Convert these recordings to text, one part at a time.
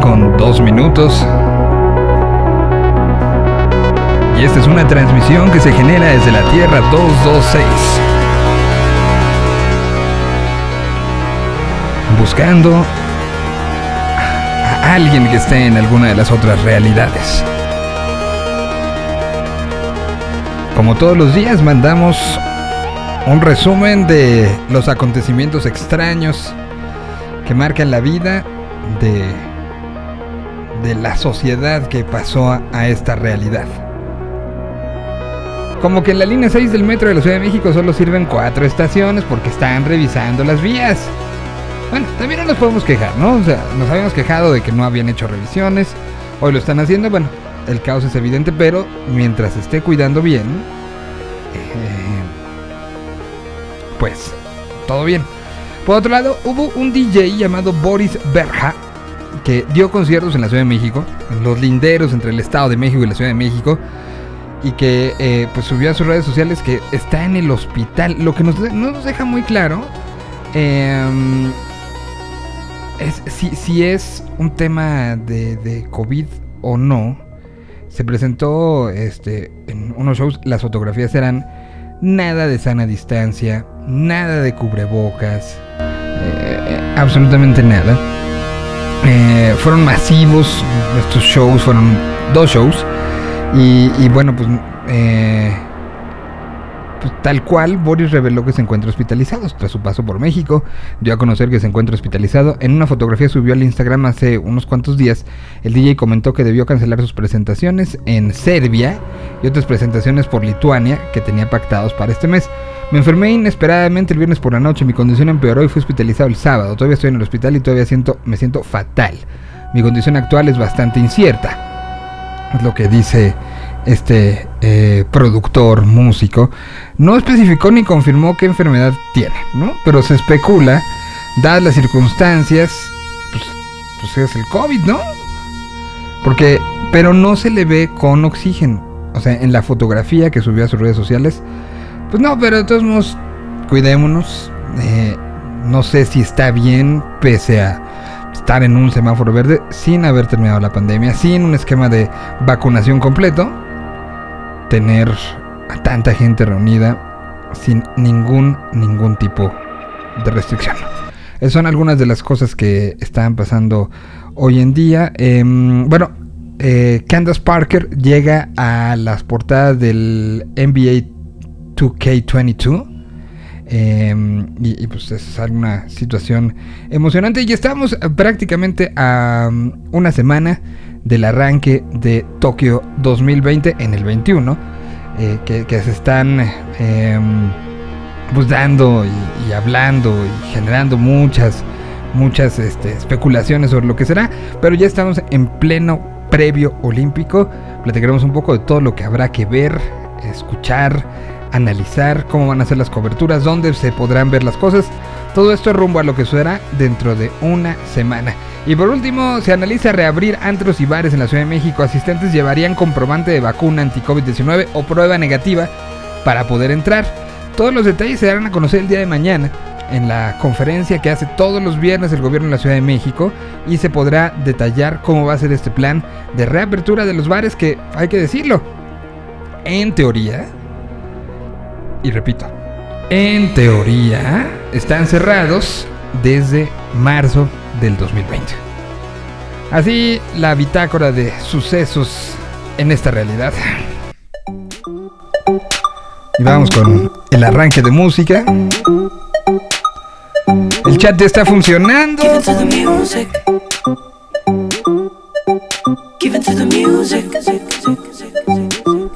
con dos minutos. Y esta es una transmisión que se genera desde la Tierra 226. Buscando a alguien que esté en alguna de las otras realidades. Como todos los días mandamos un resumen de los acontecimientos extraños que marcan la vida de, de la sociedad que pasó a, esta realidad. Como que en la línea 6 del metro de la Ciudad de México solo sirven cuatro estaciones porque están revisando las vías. Bueno, también no nos podemos quejar, ¿no? O sea, nos habíamos quejado de que no habían hecho revisiones. Hoy lo están haciendo, bueno, el caos es evidente, pero mientras esté cuidando bien, eh, pues todo bien. Por otro lado, hubo un DJ llamado Boris Berja que dio conciertos en la Ciudad de México, en los linderos entre el Estado de México y la Ciudad de México, y que eh, pues subió a sus redes sociales que está en el hospital. Lo que nos, no nos deja muy claro eh, es si, si, es un tema de, de COVID o no. Se presentó este, en unos shows, las fotografías eran nada de sana distancia, nada de cubrebocas, eh, absolutamente nada. Eh, fueron masivos estos shows, fueron dos shows. Y, y bueno, pues, eh, pues, tal cual, Boris reveló que se encuentra hospitalizado tras su paso por México. Dio a conocer que se encuentra hospitalizado. En una fotografía subió al Instagram hace unos cuantos días. El DJ comentó que debió cancelar sus presentaciones en Serbia y otras presentaciones por Lituania que tenía pactados para este mes. Me enfermé inesperadamente el viernes por la noche, mi condición empeoró y fui hospitalizado el sábado. Todavía estoy en el hospital y todavía siento, me siento fatal. Mi condición actual es bastante incierta. Es lo que dice este eh, productor, músico. No especificó ni confirmó qué enfermedad tiene, ¿no? Pero se especula, dadas las circunstancias, pues, pues es el COVID, ¿no? Porque, pero no se le ve con oxígeno. O sea, en la fotografía que subió a sus redes sociales, pues no, pero de todos modos, cuidémonos. Eh, no sé si está bien, pese a estar en un semáforo verde, sin haber terminado la pandemia, sin un esquema de vacunación completo, tener a tanta gente reunida sin ningún, ningún tipo de restricción. Esas son algunas de las cosas que están pasando hoy en día. Eh, bueno, eh, Candace Parker llega a las portadas del NBA 2K22. Eh, y, y, pues es una situación emocionante. Y estamos prácticamente a um, una semana del arranque de Tokio 2020 en el 21. Eh, que, se están eh, pues dando y, y, hablando y generando muchas, muchas este, especulaciones sobre lo que será. Pero ya estamos en pleno previo olímpico. Platicaremos un poco de todo lo que habrá que ver, escuchar analizar cómo van a ser las coberturas, dónde se podrán ver las cosas. Todo esto rumbo a lo que sucederá dentro de una semana. Y por último, se analiza reabrir antros y bares en la Ciudad de México. Asistentes llevarían comprobante de vacuna anti-COVID-19 o prueba negativa para poder entrar. Todos los detalles se darán a conocer el día de mañana en la conferencia que hace todos los viernes el gobierno de la Ciudad de México y se podrá detallar cómo va a ser este plan de reapertura de los bares que, hay que decirlo, en teoría, y repito, en teoría están cerrados desde marzo del 2020. Así la bitácora de sucesos en esta realidad. Y vamos con el arranque de música. El chat ya está funcionando.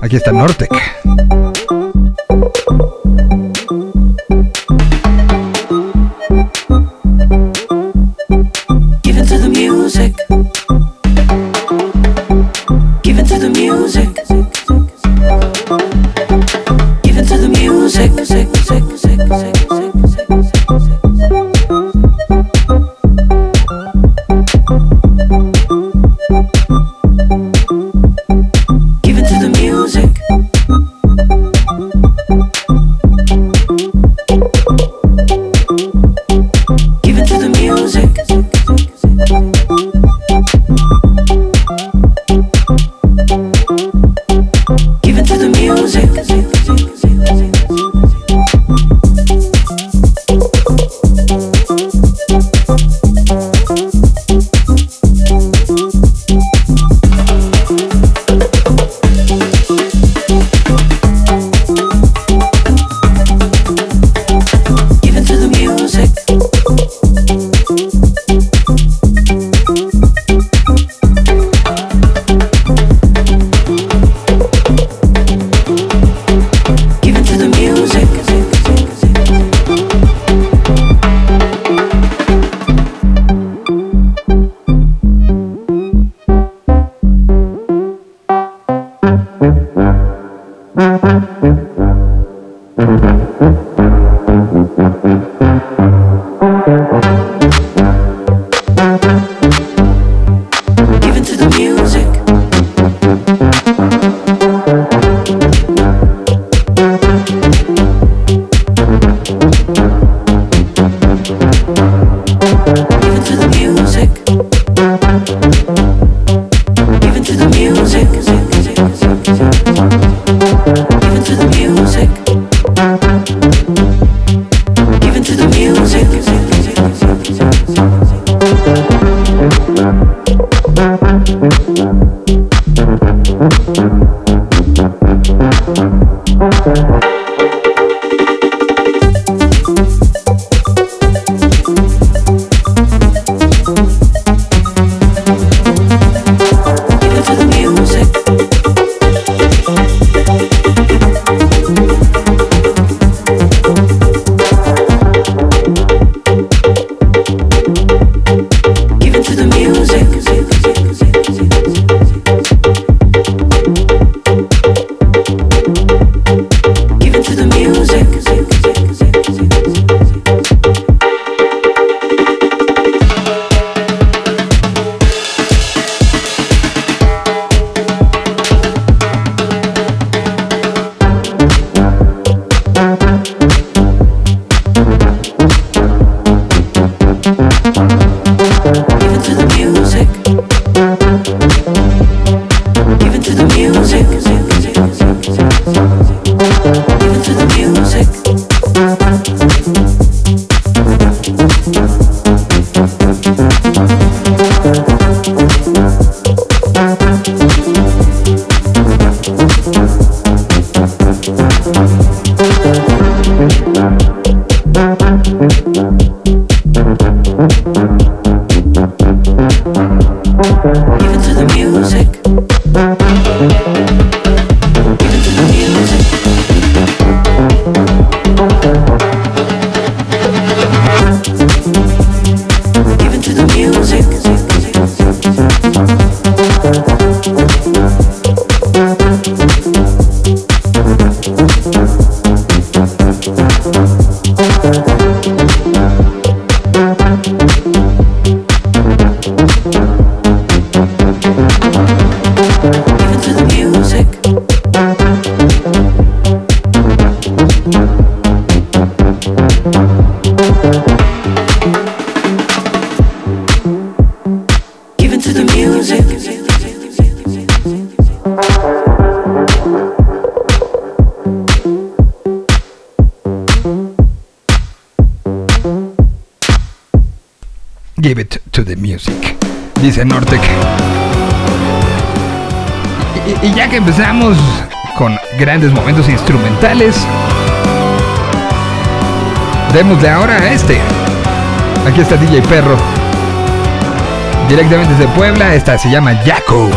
Aquí está Nortec. music. Instrumentales, démosle ahora a este. Aquí está DJ Perro. Directamente desde Puebla, esta se llama Jaco.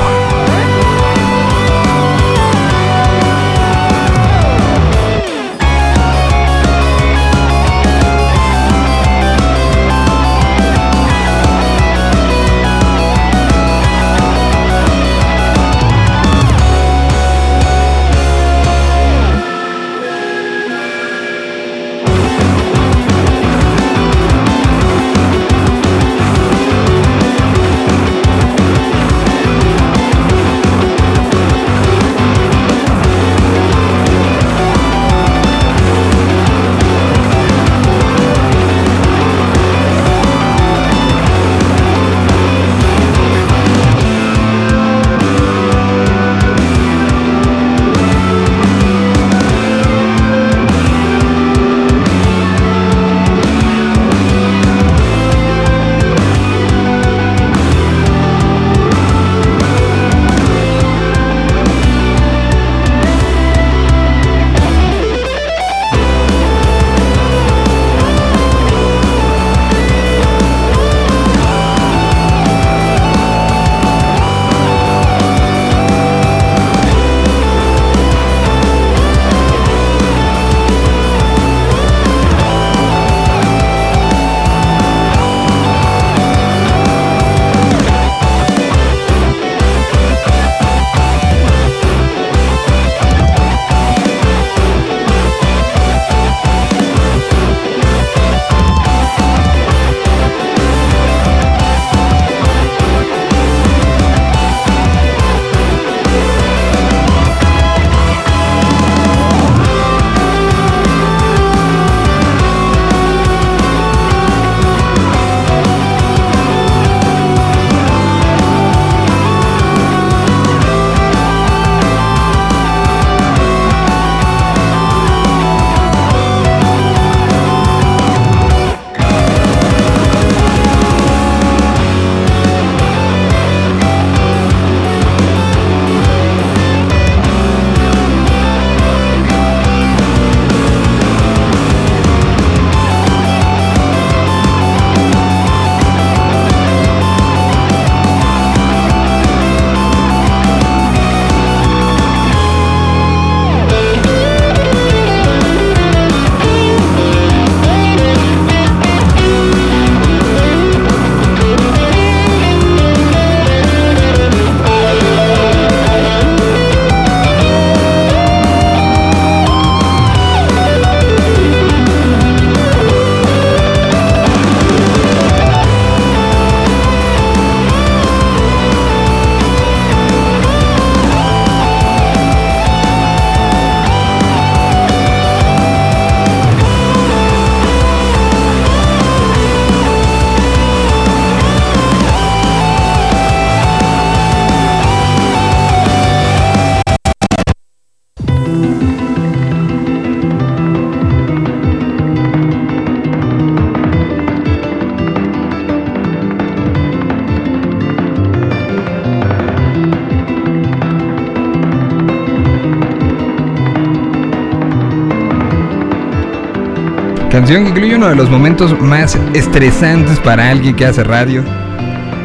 Canción que incluye uno de los momentos más estresantes para alguien que hace radio.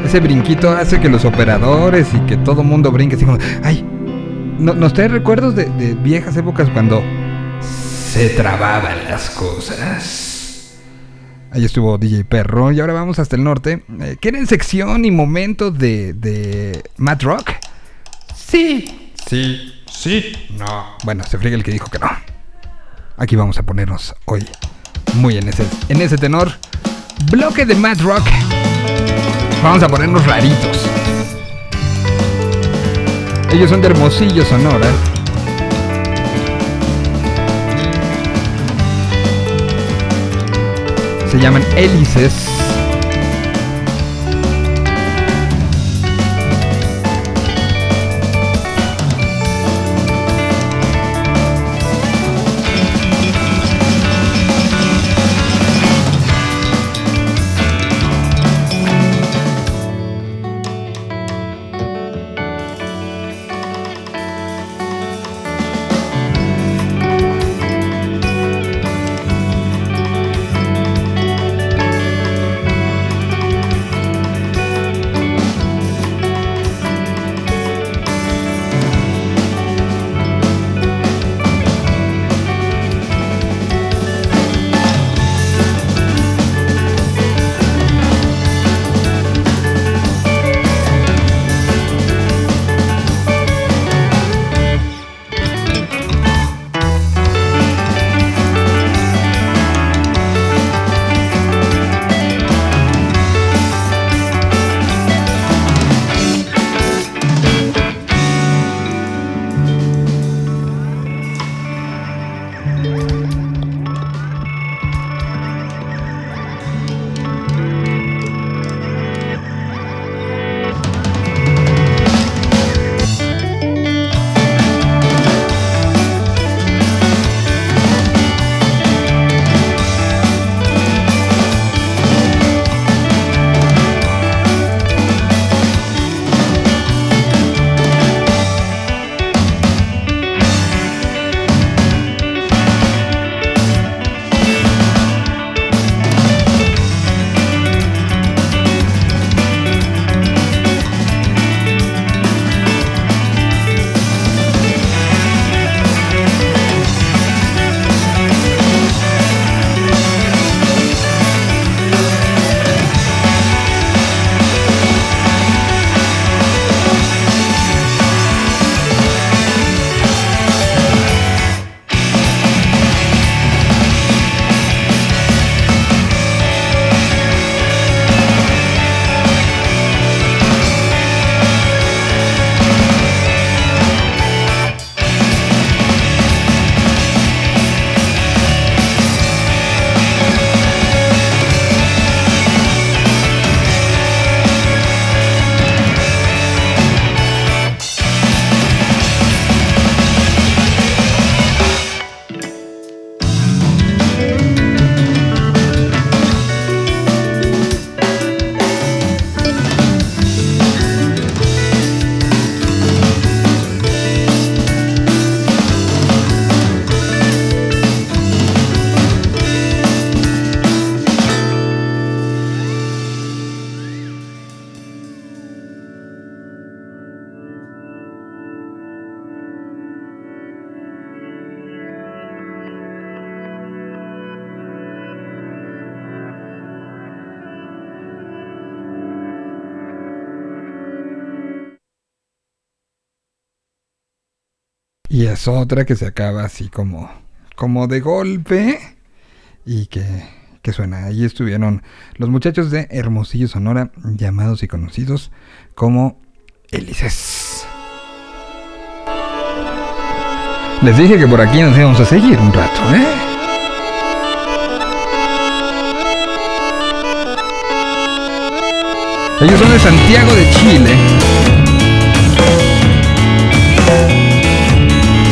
Ese brinquito hace que los operadores y que todo mundo brinque así como, ay, no, nos trae recuerdos de, de viejas épocas cuando se trababan las cosas. Ahí estuvo DJ Perro y ahora vamos hasta el norte. Eh, ¿Quieren sección y momento de, de Matt Rock? Sí, sí, sí, no. Bueno, se friega el que dijo que no. Aquí vamos a ponernos hoy muy en ese, en ese tenor. Bloque de Mad Rock. Vamos a ponernos raritos. Ellos son de Hermosillo, Sonora. Se llaman hélices. Otra que se acaba así como, como de golpe y que, que suena. Ahí estuvieron los muchachos de Hermosillo, Sonora, llamados y conocidos como Hélices. Les dije que por aquí nos íbamos a seguir un rato, ¿eh? Ellos son de Santiago de Chile.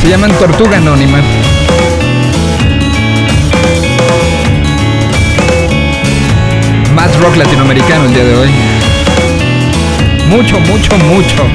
Se llaman Tortuga Anónima. Más rock latinoamericano el día de hoy. Mucho, mucho, mucho.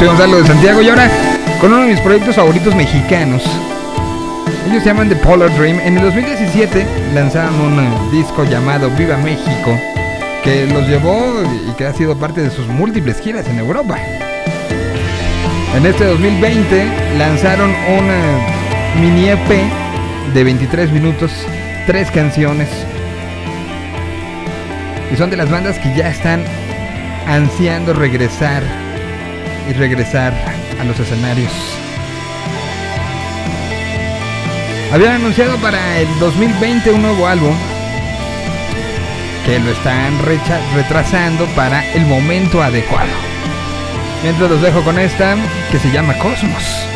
Soy Gonzalo de Santiago y ahora con uno de mis proyectos favoritos mexicanos. Ellos se llaman The Polar Dream. En el 2017 lanzaron un eh, disco llamado Viva México que los llevó y que ha sido parte de sus múltiples giras en Europa. En este 2020 lanzaron una mini EP de 23 minutos, tres canciones. Y son de las bandas que ya están ansiando regresar y regresar a los escenarios. Habían anunciado para el 2020 un nuevo álbum que lo están retrasando para el momento adecuado. Mientras los dejo con esta que se llama Cosmos.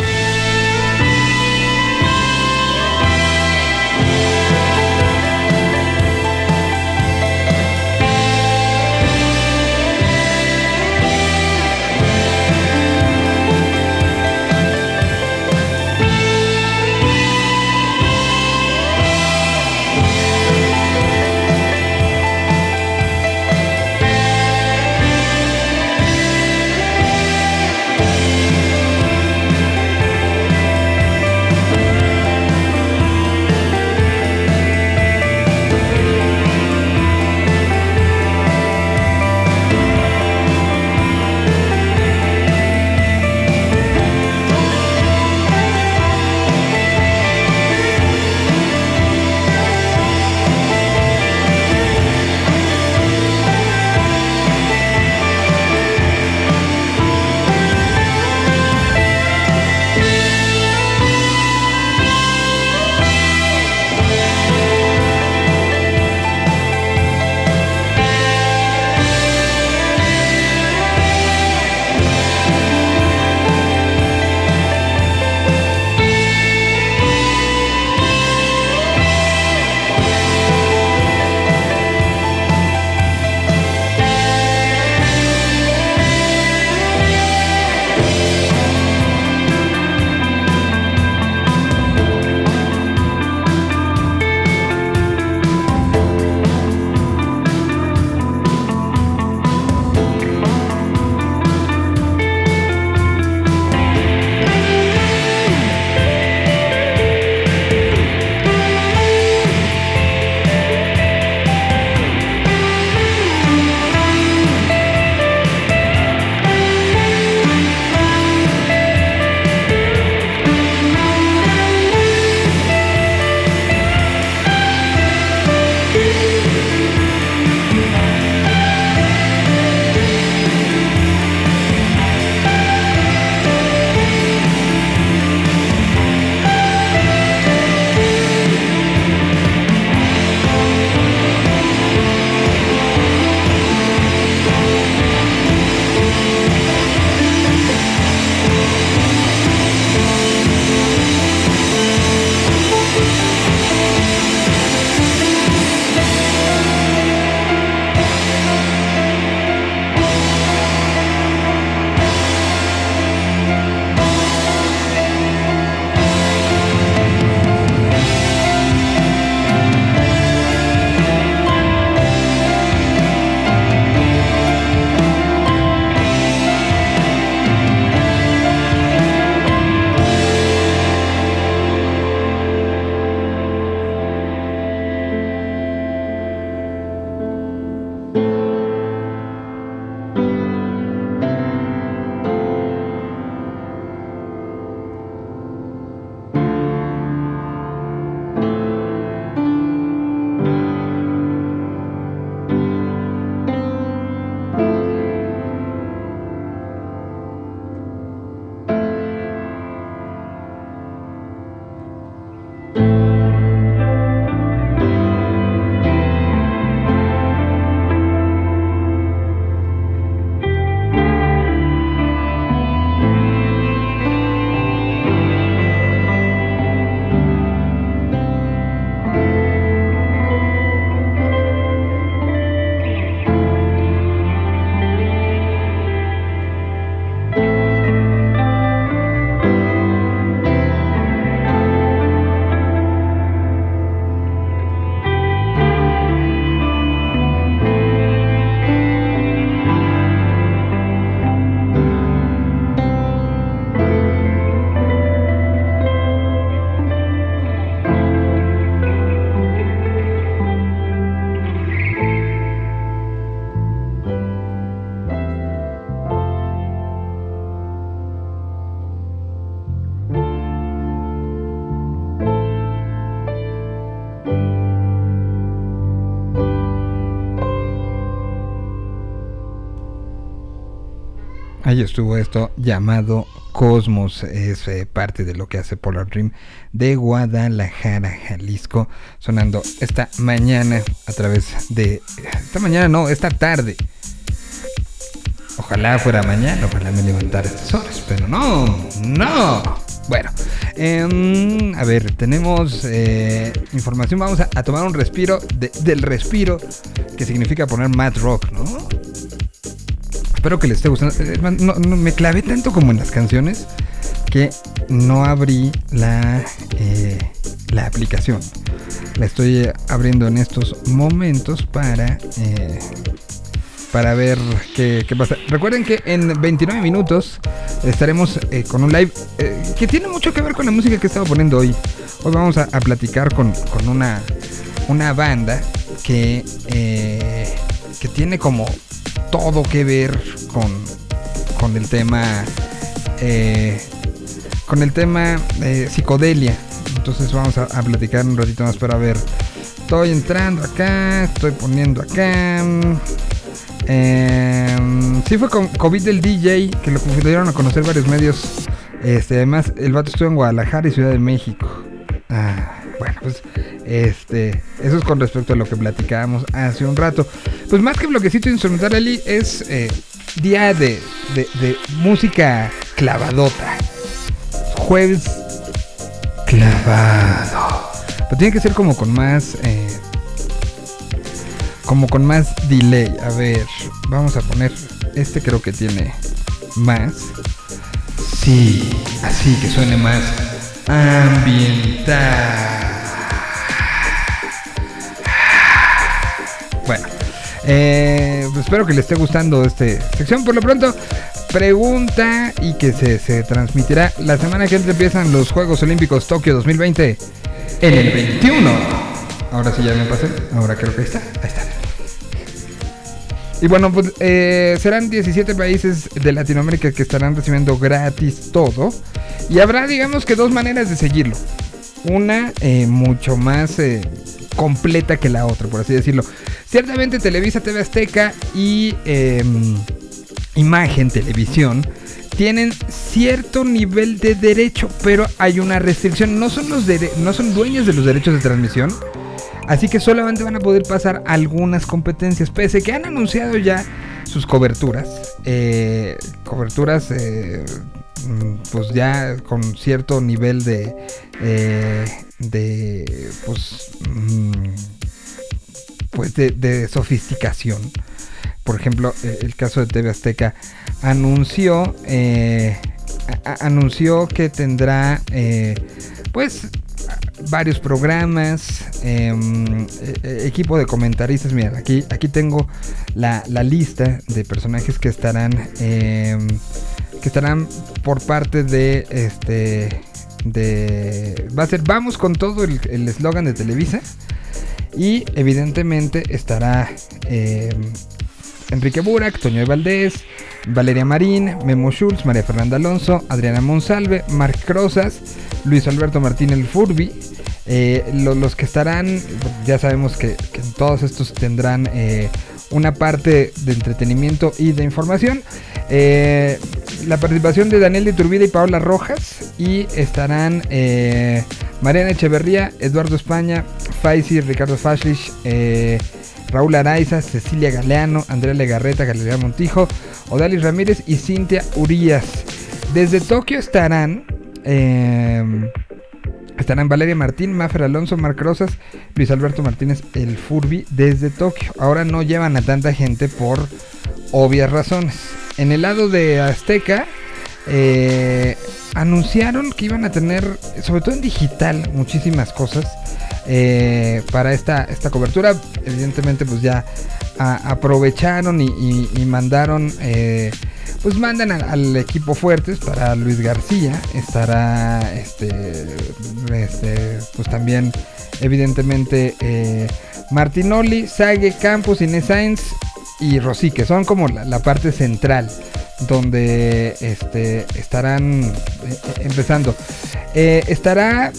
Ahí estuvo esto llamado Cosmos, es eh, parte de lo que hace Polar Dream de Guadalajara, Jalisco, sonando esta mañana a través de... Esta mañana no, esta tarde. Ojalá fuera mañana, ojalá me levantara estas horas, pero no, no. Bueno, em, a ver, tenemos eh, información. Vamos a, tomar un respiro del respiro, que significa poner Mad Rock, ¿no? Espero que les esté gustando. Eh, no, me clavé tanto como en las canciones que no abrí la, eh, la aplicación. La estoy abriendo en estos momentos para, eh, para ver qué, pasa. Recuerden que en 29 minutos estaremos con un live que tiene mucho que ver con la música que estaba poniendo hoy. Hoy vamos a, platicar con, una, una banda que, que tiene como todo que ver con, con el tema eh, con el tema de psicodelia. Entonces vamos a, platicar un ratito más para ver. Estoy entrando acá, estoy poniendo acá. Eh, sí fue con COVID del DJ que lo dieron a conocer varios medios. Este, además, el vato estuvo en Guadalajara y Ciudad de México. Ah, bueno, pues este, eso es con respecto a lo que platicábamos hace un rato. Pues más que bloquecito instrumental, Ali, es eh, día de, de, música clavadota. Jueves clavado. Pero tiene que ser como con más. Eh, como con más delay. A ver, vamos a poner. Este creo que tiene más. Sí, así que suene más ambiental. Eh, pues espero que les esté gustando esta sección. Por lo pronto, pregunta y que se, transmitirá la semana que entra empiezan los Juegos Olímpicos Tokio 2020 en el 21. Ahora sí ya me pasé. Ahora creo que ahí está. Ahí está. Y bueno, pues eh, serán 17 países de Latinoamérica que estarán recibiendo gratis todo. Y habrá, digamos que dos maneras de seguirlo. Una eh, mucho más completa que la otra, por así decirlo. Ciertamente Televisa, TV Azteca y em, Imagen Televisión tienen cierto nivel de derecho, pero hay una restricción. No son, los no son dueños de los derechos de transmisión. Así que solamente van a poder pasar algunas competencias, pese que han anunciado ya sus coberturas. Eh, coberturas, eh, mm, pues ya con cierto nivel de, eh, de pues, mm, pues de, sofisticación. Por ejemplo, eh, el caso de TV Azteca anunció, eh, anunció que tendrá eh, pues varios programas, em, equipo de comentaristas. Mira, aquí, aquí tengo la, lista de personajes que estarán, em, que estarán por parte de este, de, va a ser vamos con todo el eslogan de Televisa. Y evidentemente estará eh, Enrique Burak, Toño de Valdés, Valeria Marín, Memo Schultz, María Fernanda Alonso, Adriana Monsalve, Marc Crozas, Luis Alberto Martínez Furbi. Eh, los que estarán, ya sabemos que, todos estos tendrán eh, una parte de entretenimiento y de información. la participación de Daniel de Turbida y Paola Rojas. Y estarán Mariana Echeverría, Eduardo España, Faisy, Ricardo Fashlich, eh, Raúl Araiza, Cecilia Galeano, Andrea Legarreta, Galería Montijo, Odalis Ramírez y Cintia Urias. Desde Tokio estarán. Estarán Valeria Martín, Mafer Alonso, Marc Rosas, Luis Alberto Martínez, el Furby, desde Tokio. Ahora no llevan a tanta gente por obvias razones. En el lado de Azteca, eh, anunciaron que iban a tener, sobre todo en digital, muchísimas cosas eh, para esta, esta cobertura. Evidentemente, pues ya aprovecharon y, mandaron, eh, pues mandan al, equipo fuertes para Luis García. Estará, este, este pues también, evidentemente, eh, Martinoli, Sague, Campos, Inés Sainz y Rosy, que son como la parte central donde este, estarán eh, empezando. Estará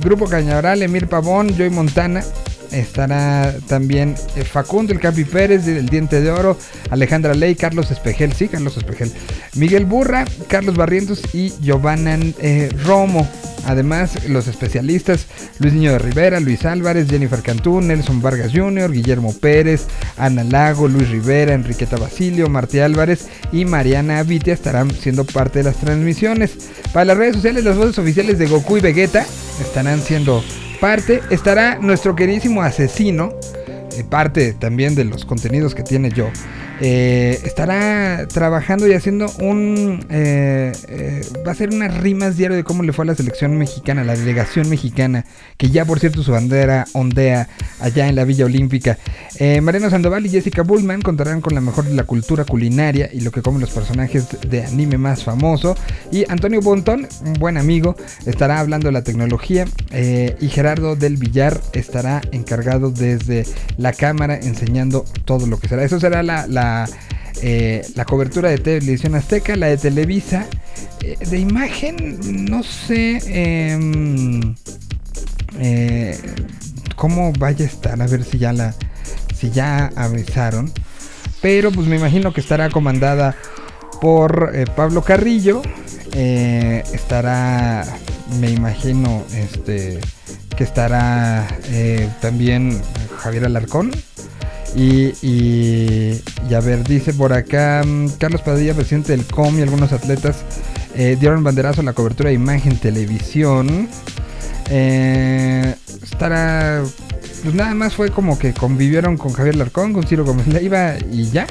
Grupo Cañaveral, Emir Pavón, Joy Montana, estará también eh, Facundo, el Capi Pérez, el Diente de Oro, Alejandra Ley, Carlos Espejel, sí, Carlos Espejel, Miguel Burra, Carlos Barrientos y Giovanna eh, Romo. Además, los especialistas Luis Niño de Rivera, Luis Álvarez, Jennifer Cantú, Nelson Vargas Jr., Guillermo Pérez, Ana Lago, Luis Rivera, Enriqueta Basilio, Martí Álvarez y Mariana Avitia estarán siendo parte de las transmisiones. Para las redes sociales, las voces oficiales de Goku y Vegeta estarán siendo parte. Estará nuestro queridísimo asesino, eh, parte también de los contenidos que tiene yo. Eh, estará trabajando y haciendo un... Eh, eh, va a ser unas rimas diario de cómo le fue a la selección mexicana, la delegación mexicana, que ya por cierto su bandera ondea allá en la Villa Olímpica. Mariano Sandoval y Jessica Bullman contarán con la mejor de la cultura culinaria y lo que comen los personajes de anime más famoso. Y Antonio Bontón, un buen amigo, estará hablando de la tecnología. y Gerardo del Villar estará encargado desde la cámara enseñando todo lo que será. Eso será la eh, la, cobertura de televisión azteca, la de Televisa. Eh, de imagen, no sé em, eh, cómo vaya a estar, a ver si ya la, si ya avisaron. Pero pues me imagino que estará comandada por Pablo Carrillo. Estará, me imagino, este, que estará también Javier Alarcón. Y, y, a ver, dice por acá mm, Carlos Padilla, presidente del COM y algunos atletas eh, dieron banderazo a la cobertura de imagen televisión. Eh, estará. Pues nada más fue como que convivieron con Javier Larcón, con Ciro Gómez Leiva y ya.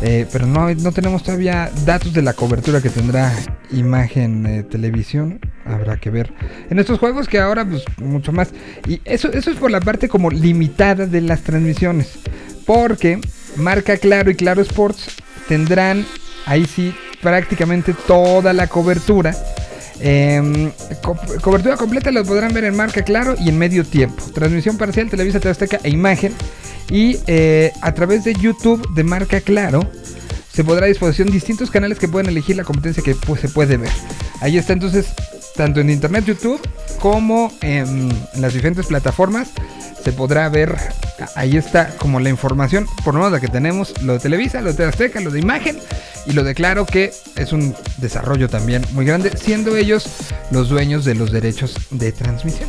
Eh, pero no, no tenemos todavía datos de la cobertura que tendrá imagen televisión. Habrá que ver. En estos juegos que ahora pues mucho más. Y eso, eso es por la parte como limitada de las transmisiones. Porque Marca Claro y Claro Sports tendrán ahí sí prácticamente toda la cobertura. Em, cobertura completa la podrán ver en Marca Claro y en medio tiempo. Transmisión parcial, Televisa Azteca e imagen. Y eh, a través de YouTube de Marca Claro se podrá a disposición distintos canales que pueden elegir la competencia que pues, se puede ver. Ahí está entonces tanto en internet, YouTube, como en, las diferentes plataformas. Se podrá ver, ahí está como la información, por lo menos la que tenemos, lo de Televisa, lo de Azteca, lo de imagen y lo de Claro, que es un desarrollo también muy grande, siendo ellos los dueños de los derechos de transmisión.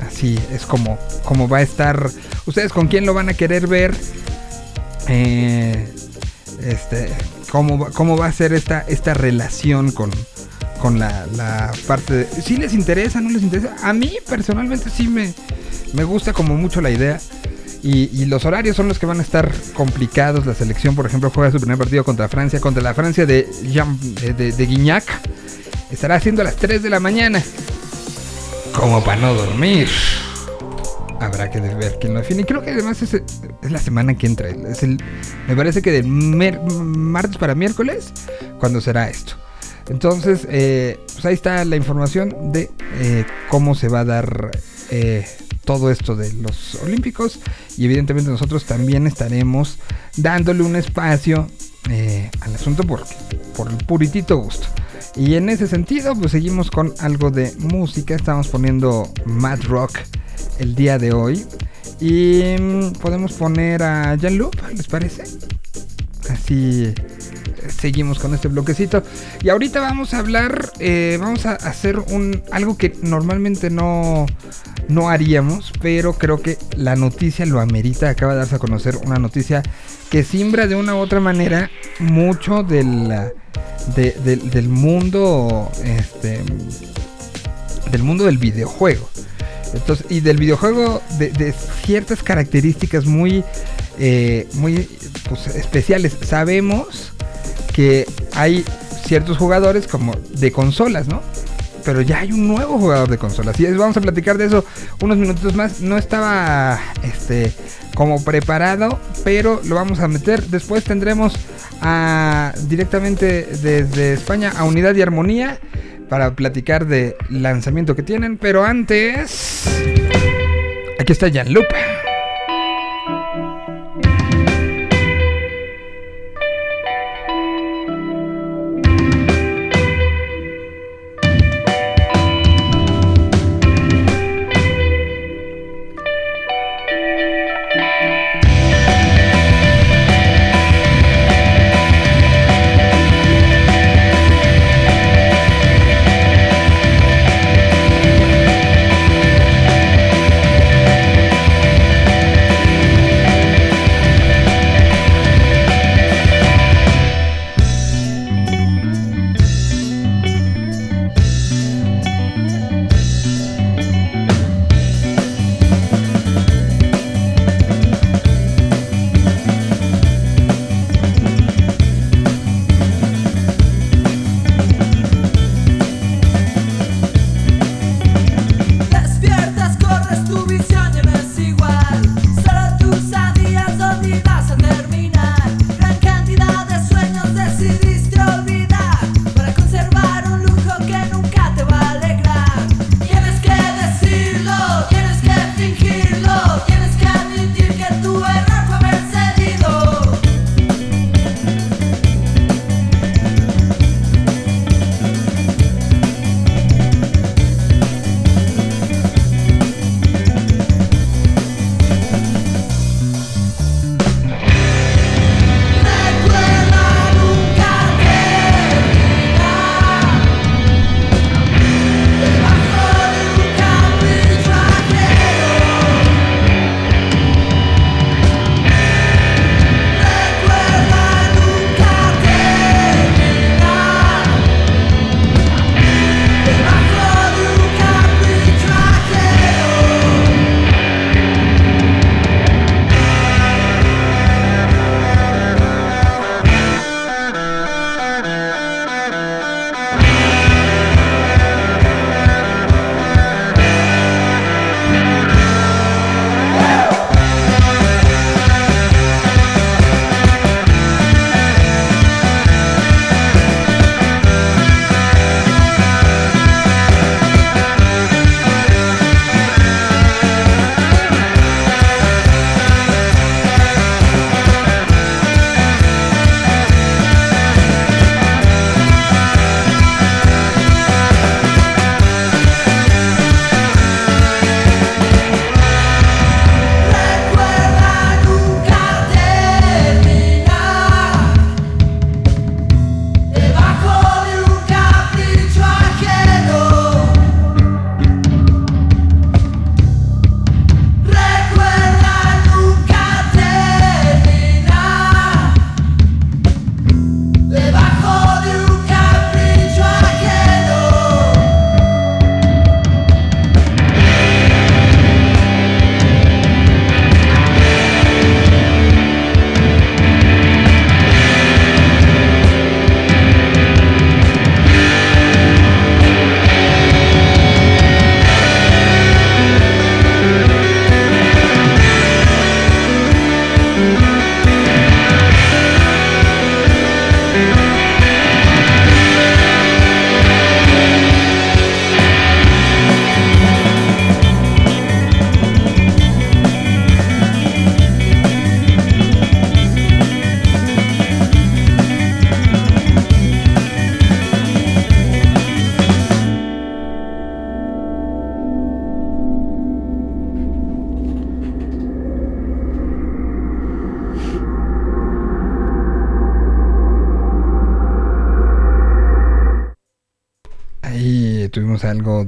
Así es como, como va a estar. Ustedes con quién lo van a querer ver. Eh, este, cómo, cómo va a ser esta, esta relación con, con la, parte de... Si les interesa, no les interesa. A mí personalmente sí me, me gusta como mucho la idea. Y, los horarios son los que van a estar complicados. La selección, por ejemplo, juega su primer partido contra Francia, contra la Francia de, de, de, Guignac. Estará haciendo a las 3 de la mañana. Como para no dormir. Habrá que ver quién lo define. Y creo que además es, la semana que entra. Es me parece que de martes para miércoles, cuando será esto. Entonces, eh, pues ahí está la información de eh, cómo se va a dar eh, todo esto de los Olímpicos. Y evidentemente nosotros también estaremos dándole un espacio al asunto por, por el puritito gusto. Y en ese sentido, pues seguimos con algo de música. Estamos poniendo Mad Rock el día de hoy. Y mm, podemos poner a Jan Loop, ¿les parece? Así seguimos con este bloquecito. Y ahorita vamos a hablar, eh, vamos a hacer un algo que normalmente no, no haríamos, pero creo que la noticia lo amerita. Acaba de darse a conocer una noticia que simbra de una u otra manera mucho del, del mundo, este, del mundo del videojuego. Entonces, y del videojuego de, ciertas características muy, eh, muy pues, especiales. Sabemos que hay ciertos jugadores como de consolas, ¿no? Pero ya hay un nuevo jugador de consolas. Y vamos a platicar de eso unos minutitos más. No estaba este como preparado, pero lo vamos a meter. Después tendremos a, directamente desde España a Unidad y Armonía para platicar de lanzamiento que tienen. Pero antes, aquí está Lupa.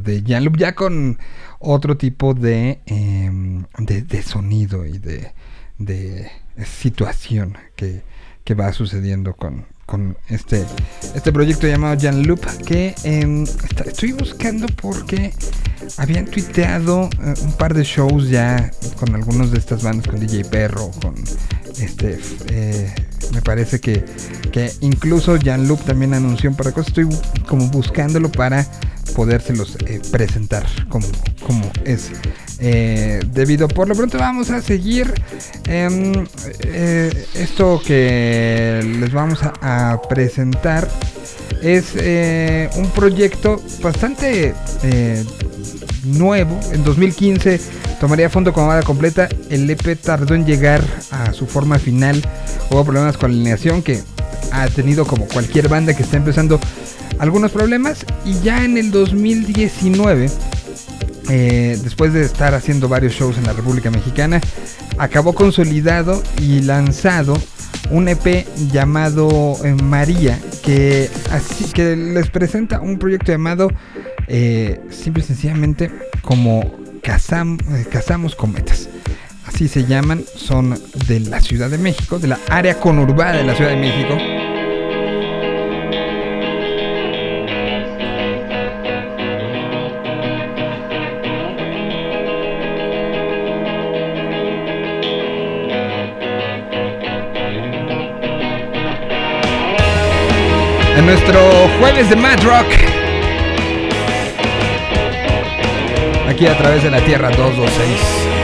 De Jan ya con otro tipo de, em, de, sonido y de, de situación que, que va sucediendo con, con este, este proyecto llamado Loop que em, estoy buscando porque habían tuiteado eh, un par de shows ya con algunos de estas bandas, con DJ Perro, con este, eh, me parece que, que incluso Jan Loop también anunció un par de cosas, estoy como buscándolo para podérselos eh, presentar como, como es eh, debido. Por lo pronto vamos a seguir eh, esto que les vamos a, presentar. Es un proyecto bastante nuevo. En 2015 tomaría fondo como banda completa. El EP tardó en llegar a su forma final. Hubo problemas con la alineación que ha tenido como cualquier banda que está empezando algunos problemas. Y ya en el 2019 eh, después de estar haciendo varios shows en la República Mexicana, acabó consolidado y lanzado un EP llamado eh, María, que, así, que les presenta un proyecto llamado eh, simple y sencillamente como Cazamos Cometas. Así se llaman, son de la Ciudad de México, de la área conurbada de la Ciudad de México. En nuestro jueves de Mad Rock. Aquí a través de la Tierra 226.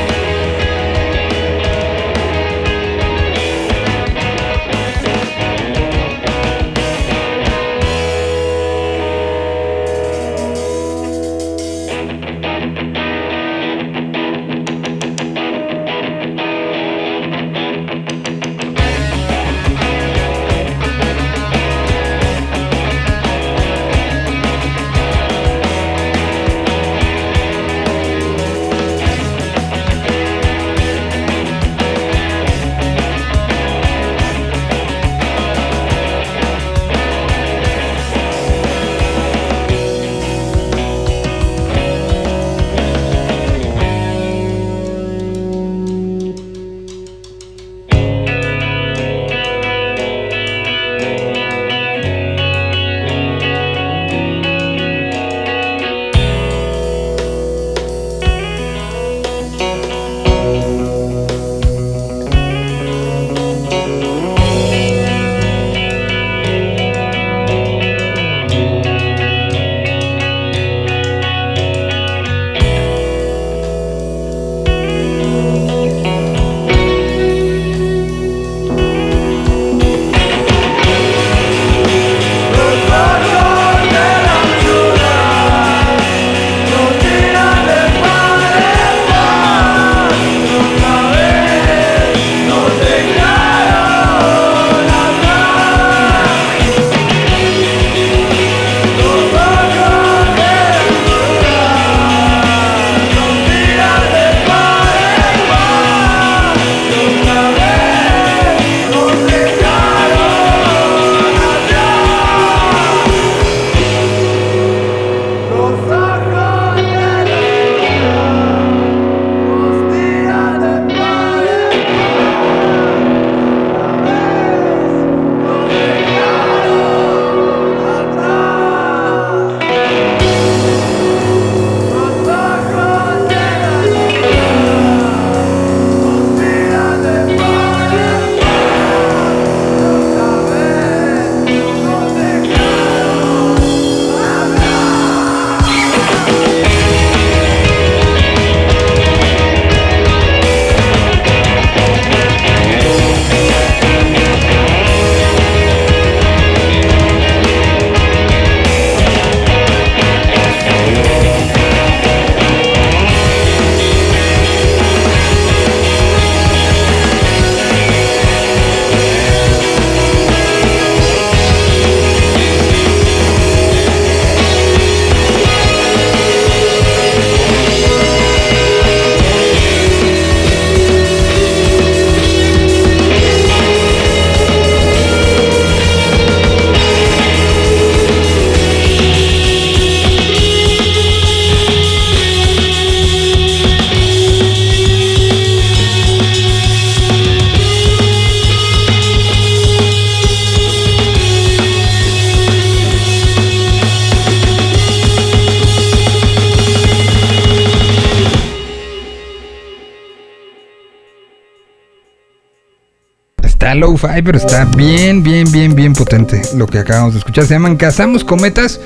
Pero está bien, bien, bien, bien potente lo que acabamos de escuchar. Se llaman Cazamos Cometas.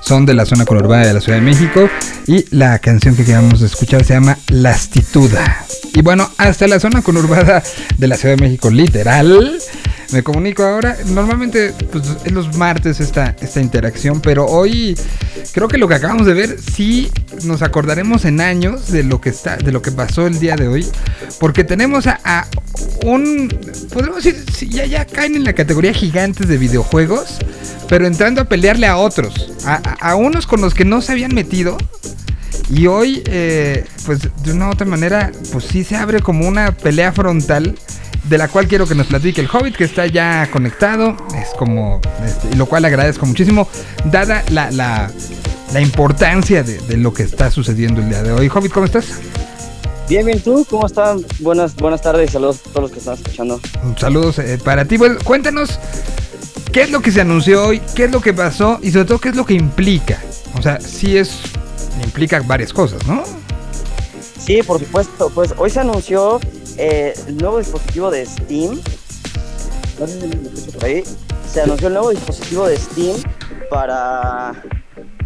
Son de la zona conurbada de la Ciudad de México. Y la canción que acabamos de escuchar se llama Lastituda. Y bueno, hasta la zona conurbada de la Ciudad de México, literal. Me comunico ahora. Normalmente pues, es los martes esta, esta interacción, pero hoy creo que lo que acabamos de ver sí nos acordaremos en años de lo que está, de lo que pasó el día de hoy, porque tenemos a, un, podemos decir, ya ya caen en la categoría gigantes de videojuegos, pero entrando a pelearle a otros, a, unos con los que no se habían metido. Y hoy, eh, pues de una u otra manera, pues sí se abre como una pelea frontal de la cual quiero que nos platique el Hobbit, que está ya conectado, es como, este, lo cual agradezco muchísimo, dada la, la, la importancia de, lo que está sucediendo el día de hoy. Hobbit, ¿cómo estás? Bien, bien, ¿tú? ¿Cómo están? Buenas, buenas tardes y saludos a todos los que están escuchando. Saludos eh, para ti. Bueno, cuéntanos qué es lo que se anunció hoy, qué es lo que pasó y sobre todo qué es lo que implica. O sea, sí es, implica varias cosas, ¿no? Sí, por supuesto. Pues hoy se anunció eh, el nuevo dispositivo de Steam. No sé si me escucho por ahí. Se anunció el nuevo dispositivo de Steam para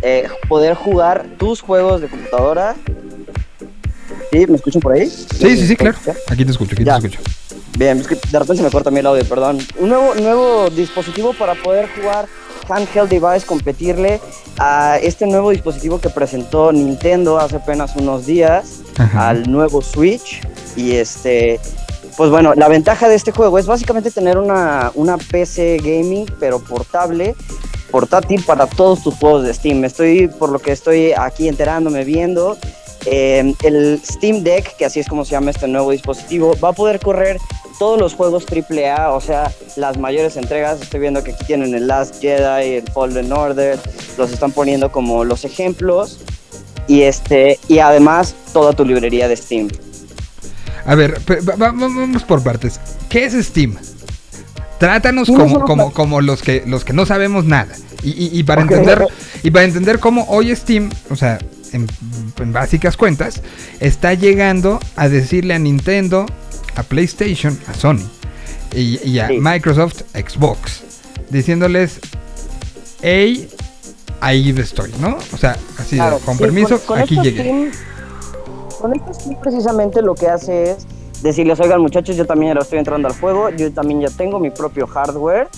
eh, poder jugar tus juegos de computadora. ¿Sí? ¿Me escuchan por ahí? Sí, sí, sí, claro. Aquí te escucho, aquí te escucho. Bien, es que de repente se me corta el audio, perdón. Un nuevo, nuevo dispositivo para poder jugar handheld device, competirle a este nuevo dispositivo que presentó Nintendo hace apenas unos días, al nuevo Switch. Y este, pues bueno, la ventaja de este juego es básicamente tener una, una PC gaming, pero portable, portátil para todos tus juegos de Steam. Estoy, por lo que estoy aquí enterándome, viendo, eh, el Steam Deck, que así es como se llama este nuevo dispositivo, va a poder correr todos los juegos AAA, o sea, las mayores entregas. Estoy viendo que aquí tienen el Last Jedi, el Fallen Order, los están poniendo como los ejemplos. Y, este, y además toda tu librería de Steam. A ver, vamos por partes. ¿Qué es Steam? Trátanos como, como, como los que los que no sabemos nada. Y, para entender y para entender cómo hoy Steam, o sea, en, básicas cuentas, está llegando a decirle a Nintendo, a PlayStation, a Sony y, a Microsoft, Xbox, diciéndoles, hey, ahí estoy, ¿no? O sea, así con permiso, aquí llegué. Con esto sí, precisamente lo que hace es decirles, oigan muchachos, yo también ya estoy entrando al juego, yo también ya tengo mi propio hardware.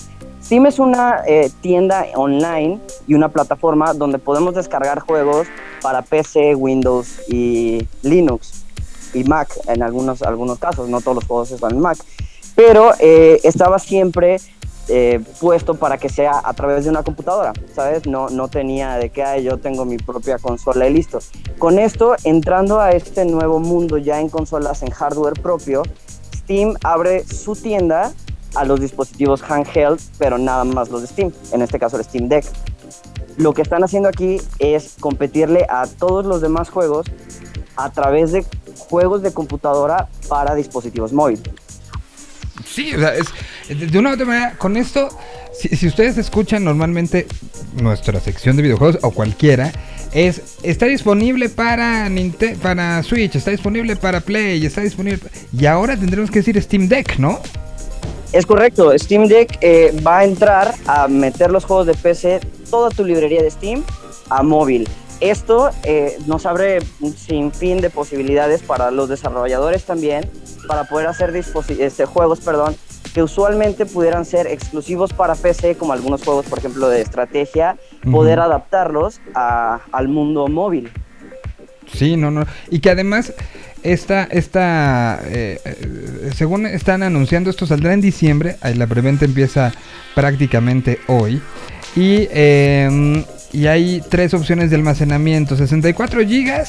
Steam es una eh, tienda online y una plataforma donde podemos descargar juegos para PC, Windows y Linux y Mac en algunos, algunos casos, no todos los juegos están en Mac. Pero eh, estaba siempre eh, puesto para que sea a través de una computadora, ¿sabes? No, no tenía de que yo tengo mi propia consola y listo. Con esto, entrando a este nuevo mundo ya en consolas en hardware propio, Steam abre su tienda a los dispositivos handheld, pero nada más los de Steam, en este caso el Steam Deck. Lo que están haciendo aquí es competirle a todos los demás juegos a través de juegos de computadora para dispositivos móviles. Sí, o sea, es, de una u otra manera, con esto, si, ustedes escuchan normalmente nuestra sección de videojuegos o cualquiera, es está disponible para Nintendo, para Switch, está disponible para Play, está disponible y ahora tendremos que decir Steam Deck, ¿no? Es correcto, Steam Deck eh, va a entrar a meter los juegos de PC, toda tu librería de Steam a móvil. Esto eh, nos abre un sinfín de posibilidades para los desarrolladores también, para poder hacer este, juegos perdón, que usualmente pudieran ser exclusivos para PC, como algunos juegos, por ejemplo, de estrategia, poder adaptarlos al mundo móvil. Sí, no, no. Y que además, esta, esta eh, eh, según están anunciando, esto saldrá en diciembre. La preventa empieza prácticamente hoy. Y eh, y hay tres opciones de almacenamiento, 64 GB,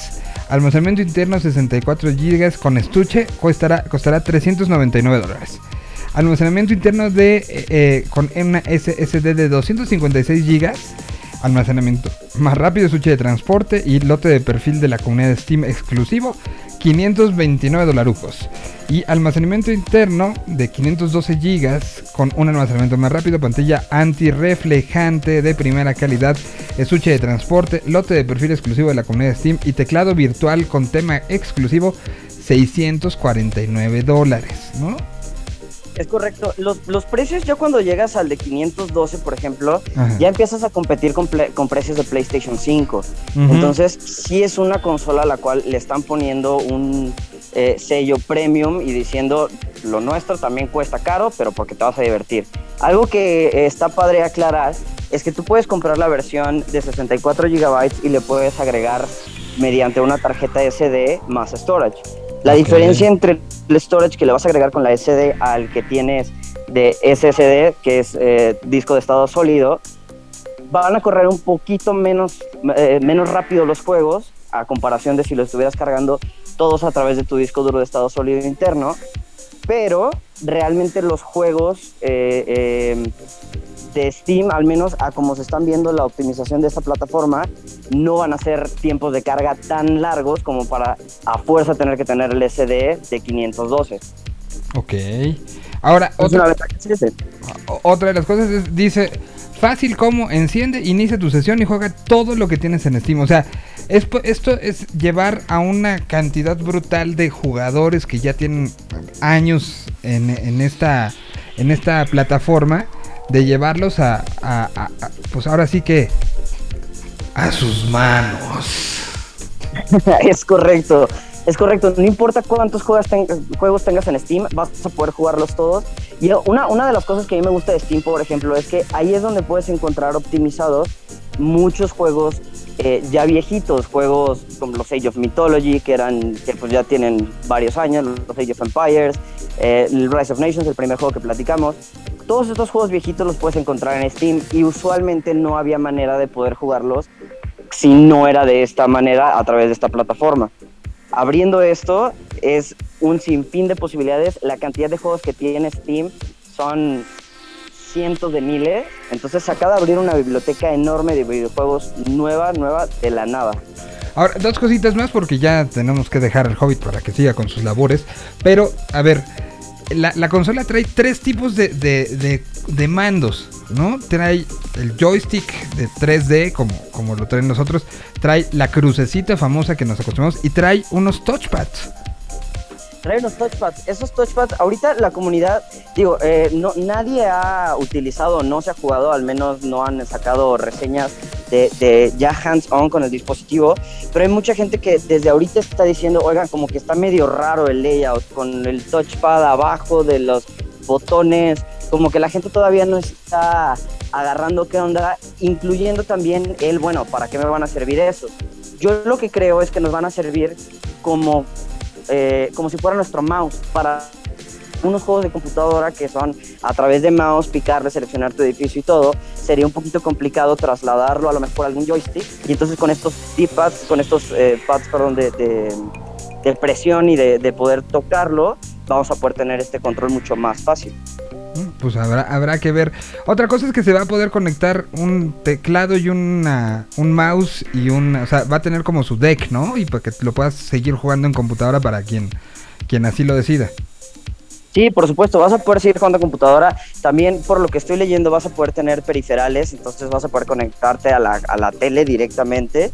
almacenamiento interno 64 GB con estuche costará, costará 399 dólares. Almacenamiento interno de eh, con una SSD de 256 GB, almacenamiento más rápido, estuche de transporte y lote de perfil de la comunidad de Steam exclusivo 529 dolarucos. Y almacenamiento interno de 512 GB con un almacenamiento más rápido, pantalla antirreflejante de primera calidad, estuche de transporte, lote de perfil exclusivo de la comunidad de Steam y teclado virtual con tema exclusivo 649 dólares, ¿no? Es correcto. Los, los precios ya cuando llegas al de 512, por ejemplo, ya empiezas a competir con, con, precios de PlayStation 5. Entonces, sí es una consola a la cual le están poniendo un eh, sello premium y diciendo lo nuestro también cuesta caro, pero porque te vas a divertir. Algo que está padre aclarar es que tú puedes comprar la versión de 64 GB y le puedes agregar mediante una tarjeta SD más storage. La diferencia entre el storage que le vas a agregar con la SD al que tienes de SSD, que es eh, disco de estado sólido, van a correr un poquito menos, eh, menos rápido los juegos a comparación de si lo estuvieras cargando todos a través de tu disco duro de estado sólido interno, pero realmente los juegos eh, de Steam, al menos a como se están viendo la optimización de esta plataforma, no van a ser tiempos de carga tan largos como para a fuerza tener que tener el SD de 512. Ok. Ahora, otra, otra de las cosas es, dice, fácil como enciende, inicia tu sesión y juega todo lo que tienes en Steam. O sea, esto es llevar a una cantidad brutal de jugadores que ya tienen años en, esta, en esta plataforma de llevarlos a, pues ahora sí que a sus manos. es correcto, es correcto. No importa cuántos juegos, tengas en Steam, vas a poder jugarlos todos. Y una, de las cosas que a mí me gusta de Steam, por ejemplo, es que ahí es donde puedes encontrar optimizados muchos juegos eh, ya viejitos, juegos como los Age of Mythology, que eran que pues ya tienen varios años, los Age of Empires, eh, Rise of Nations, el primer juego que platicamos. Todos estos juegos viejitos los puedes encontrar en Steam y usualmente no había manera de poder jugarlos si no era de esta manera a través de esta plataforma. Abriendo esto es un sinfín de posibilidades. La cantidad de juegos que tiene Steam son cientos de miles. Entonces se acaba de abrir una biblioteca enorme de videojuegos nueva, nueva de la nada. Ahora, dos cositas más porque ya tenemos que dejar al Hobbit para que siga con sus labores. Pero, a ver, la, consola trae tres tipos de, de, mandos, ¿no? Trae el joystick de 3D, como, como lo traen nosotros. Trae la crucecita famosa que nos acostumbramos. Y trae unos touchpads trae unos touchpads. Esos touchpads, ahorita la comunidad, digo, eh, no, nadie ha utilizado, no se ha jugado, al menos no han sacado reseñas de, de ya hands-on con el dispositivo, pero hay mucha gente que desde ahorita está diciendo, oigan, como que está medio raro el layout, con el touchpad abajo de los botones, como que la gente todavía no está agarrando qué onda, incluyendo también el, bueno, ¿para qué me van a servir eso? Yo lo que creo es que nos van a servir como eh, como si fuera nuestro mouse para unos juegos de computadora que son a través de mouse, picarle, seleccionar tu edificio y todo, sería un poquito complicado trasladarlo a lo mejor a algún joystick. Y entonces con estos D-pads, con estos eh, pads, perdón, de, de, presión y de, de poder tocarlo, vamos a poder tener este control mucho más fácil. Pues habrá, habrá que ver. Otra cosa es que se va a poder conectar un teclado y una, un mouse y un... O sea, va a tener como su deck, ¿no? Y para que lo puedas seguir jugando en computadora para quien, quien así lo decida. Sí, por supuesto, vas a poder seguir jugando en computadora. También, por lo que estoy leyendo, vas a poder tener periferales, entonces vas a poder conectarte a la, a la tele directamente.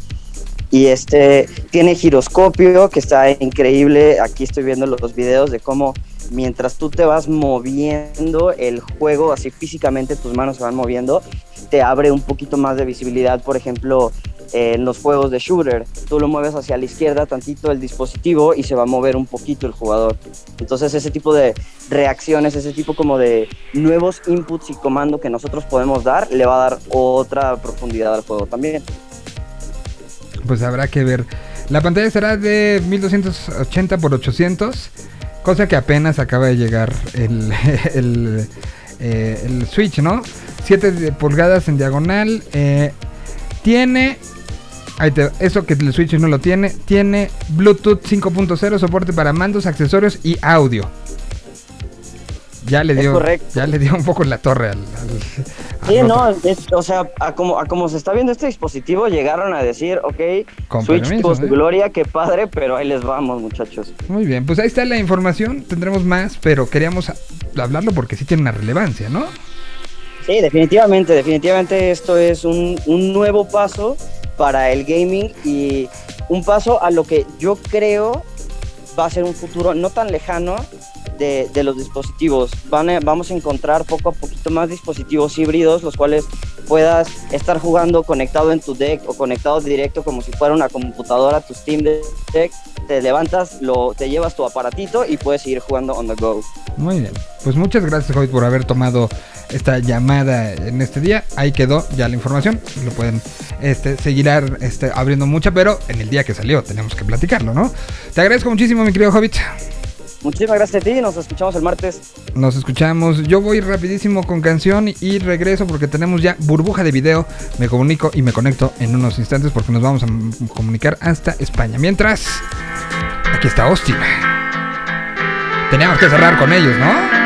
Y este tiene giroscopio, que está increíble. Aquí estoy viendo los videos de cómo mientras tú te vas moviendo el juego, así físicamente tus manos se van moviendo, te abre un poquito más de visibilidad, por ejemplo, en los juegos de shooter. Tú lo mueves hacia la izquierda tantito el dispositivo y se va a mover un poquito el jugador. Entonces ese tipo de reacciones, ese tipo como de nuevos inputs y comando que nosotros podemos dar, le va a dar otra profundidad al juego también. Pues habrá que ver. La pantalla será de 1280 x 800 Cosa que apenas acaba de llegar el, eh, el, Switch, ¿no? 7 pulgadas en diagonal. Eh, tiene eso que el Switch no lo tiene. Tiene Bluetooth 5.0, soporte para mandos, accesorios y audio ya le dio ya le dio un poco en la torre al, sí no o sea a como a como se está viendo este dispositivo llegaron a decir ok Switch post ¿eh? gloria qué padre pero ahí les vamos muchachos. Muy bien pues ahí está la información tendremos más pero queríamos hablarlo porque sí tiene una relevancia no sí definitivamente definitivamente esto es un, un nuevo paso para el gaming y un paso a lo que yo creo va a ser un futuro no tan lejano de, los dispositivos. Van a- vamos a encontrar poco a poquito más dispositivos híbridos, los cuales puedas estar jugando conectado en tu deck o conectado directo como si fuera una computadora, tu Steam Deck. Te levantas, lo, te llevas tu aparatito y puedes seguir jugando on the go. Muy bien. Pues muchas gracias, Hobbit, por haber tomado esta llamada en este día. Ahí quedó ya la información. Lo pueden este, seguir este, abriendo mucha, pero en el día que salió tenemos que platicarlo, ¿no? Te agradezco muchísimo, mi querido Hobbit. Muchísimas gracias a ti, nos escuchamos el martes. Nos escuchamos. Yo voy rapidísimo con canción y regreso porque tenemos ya burbuja de video. Me comunico y me conecto en unos instantes porque nos vamos a comunicar hasta España. Mientras, aquí está Austin. Teníamos que cerrar con ellos, ¿no?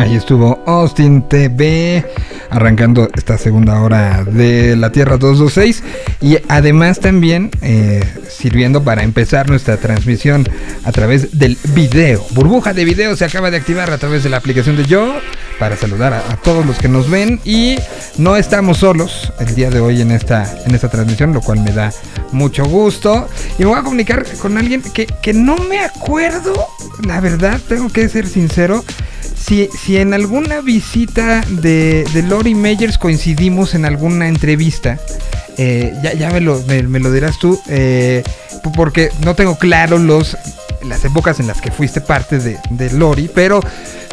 Ahí estuvo Austin TV arrancando esta segunda hora de la Tierra 226 y además también eh, sirviendo para empezar nuestra transmisión a través del video. Burbuja de video se acaba de activar a través de la aplicación de Yo para saludar a, todos los que nos ven y no estamos solos el día de hoy en esta, en esta transmisión, lo cual me da mucho gusto. Y me voy a comunicar con alguien que, que no me acuerdo, la verdad, tengo que ser sincero si, en alguna visita de, de Lori Meyers coincidimos en alguna entrevista, eh, ya, ya me, lo, me, lo dirás tú, eh, porque no tengo claro los, las épocas en las que fuiste parte de, de Lori, pero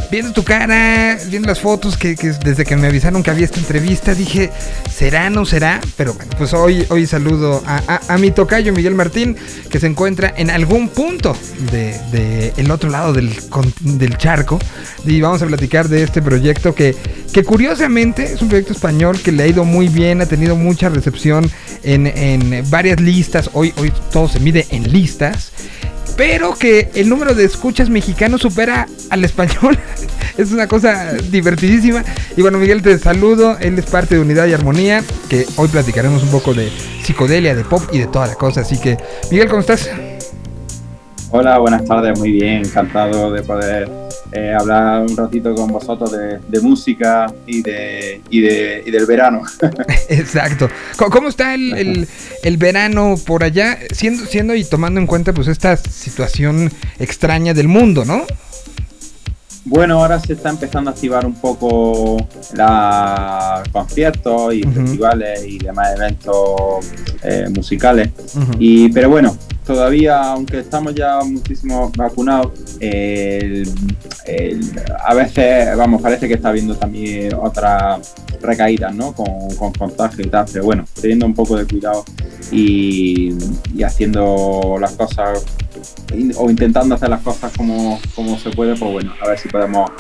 viendo tu cara, viendo las fotos que, desde que me avisaron que había esta entrevista, dije, ¿será, no será? Pero bueno, pues hoy, hoy saludo a, mi tocayo Miguel Martín, que se encuentra en algún punto de, de otro lado del, del, charco. Y vamos a platicar de este proyecto que, que curiosamente es un proyecto español que le ha ido muy bien, ha tenido mucha recepción en, en varias listas. Hoy, hoy todo se mide en listas pero que el número de escuchas mexicanos supera al español. es una cosa divertidísima. Y bueno, Miguel, te saludo. Él es parte de Unidad y Armonía, que hoy platicaremos un poco de psicodelia, de pop y de toda la cosa. Así que, Miguel, ¿cómo estás? Hola, buenas tardes, muy bien, encantado de poder eh, hablar un ratito con vosotros de, música y, de, y, de, y del verano. Exacto. ¿Cómo está el, el, verano por allá, siendo, siendo y tomando en cuenta pues esta situación extraña del mundo, ¿no? Bueno, ahora se está empezando a activar un poco los conciertos y festivales y demás eventos eh, musicales. y, pero bueno, todavía, aunque estamos ya muchísimo vacunados, a veces, vamos, parece que está habiendo también otras recaídas, ¿no? Con, con contagio y tal, pero bueno, teniendo un poco de cuidado y, haciendo las cosas o intentando hacer las cosas como, como se puede, pues bueno, a ver si podemos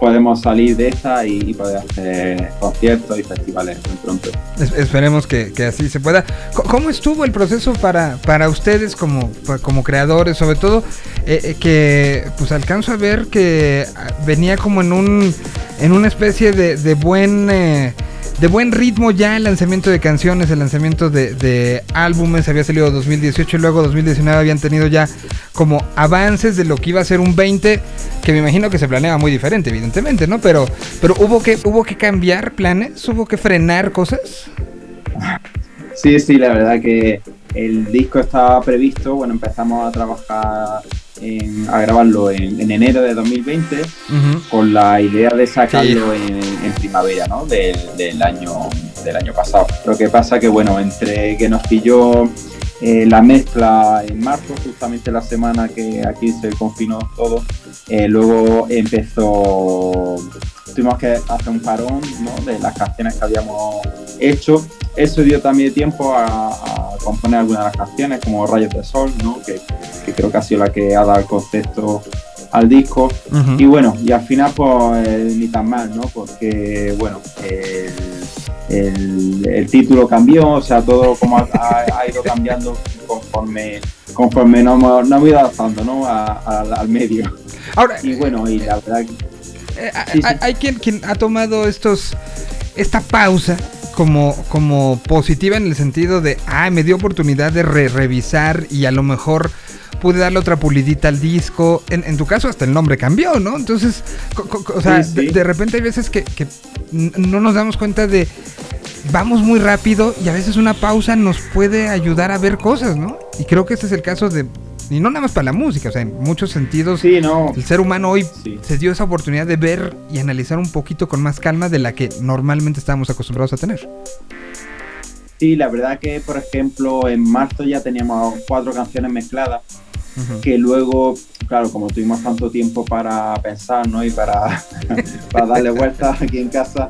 podemos salir de esta y, poder hacer conciertos y festivales muy pronto. esperemos que, así se pueda. ¿Cómo estuvo el proceso para, para ustedes como, como creadores? Sobre todo eh, eh, que pues alcanzo a ver que venía como en un en una especie de, de buen... Eh, de buen ritmo ya el lanzamiento de canciones, el lanzamiento de, álbumes, había salido 2018 y luego 2019 habían tenido ya como avances de lo que iba a ser un 20, que me imagino que se planeaba muy diferente, evidentemente, ¿no? Pero, pero hubo que, hubo que cambiar planes, hubo que frenar cosas. Sí, sí, la verdad que el disco estaba previsto, bueno, empezamos a trabajar a grabarlo en, enero de 2020 con la idea de sacarlo en, primavera ¿no? del, año, del año pasado. Lo que pasa que, bueno, entre que nos pilló eh, la mezcla en marzo, justamente la semana que aquí se confinó todo, eh, luego empezó, tuvimos que hacer un parón ¿no? de las canciones que habíamos hecho. Eso dio también tiempo a componer algunas de las canciones, como Rayos de Sol, ¿no? que, creo que ha sido la que ha dado el concepto al disco. Y bueno, y al final, pues ni tan mal, ¿no? Porque, bueno, el, el, título cambió, o sea, todo como ha, ido cambiando conforme, conforme nos, nos hemos ido adaptando, ¿no? al medio. Ahora, y bueno, y la verdad. Eh, hay, quien, quien ha tomado estos esta pausa como, como positiva en el sentido de, ah, me dio oportunidad de revisar y a lo mejor pude darle otra pulidita al disco. En, tu caso hasta el nombre cambió, ¿no? Entonces, o sea, De, repente hay veces que, que no nos damos cuenta de, vamos muy rápido y a veces una pausa nos puede ayudar a ver cosas, ¿no? Y creo que este es el caso de y no nada más para la música, o sea, en muchos sentidos sí, no. el ser humano hoy se dio esa oportunidad de ver y analizar un poquito con más calma de la que normalmente estábamos acostumbrados a tener. Sí, la verdad que, por ejemplo, en marzo ya teníamos cuatro canciones mezcladas, que luego, claro, como tuvimos tanto tiempo para pensar, ¿no? Y para, para darle vueltas aquí en casa,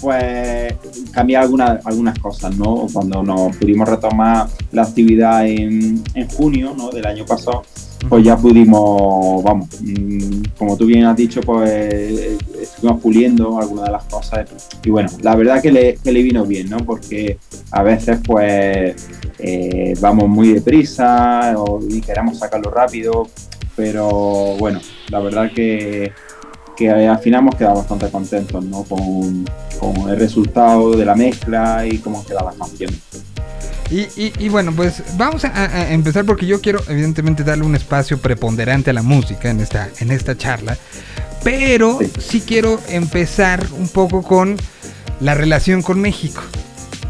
pues cambiar algunas, algunas cosas, ¿no? Cuando nos pudimos retomar la actividad en, en junio, ¿no? Del año pasado, pues ya pudimos, vamos, mm, como tú bien has dicho, pues estuvimos puliendo algunas de las cosas y bueno, la verdad que le, que le vino bien, ¿no? Porque a veces pues eh, vamos muy deprisa y queremos sacarlo rápido, pero bueno, la verdad que que al final hemos quedado bastante contentos ¿no? con, con el resultado de la mezcla y cómo queda la canción. Y, y, bueno, pues vamos a, empezar porque yo quiero evidentemente darle un espacio preponderante a la música en esta, en esta charla. Pero sí. quiero empezar un poco con la relación con México.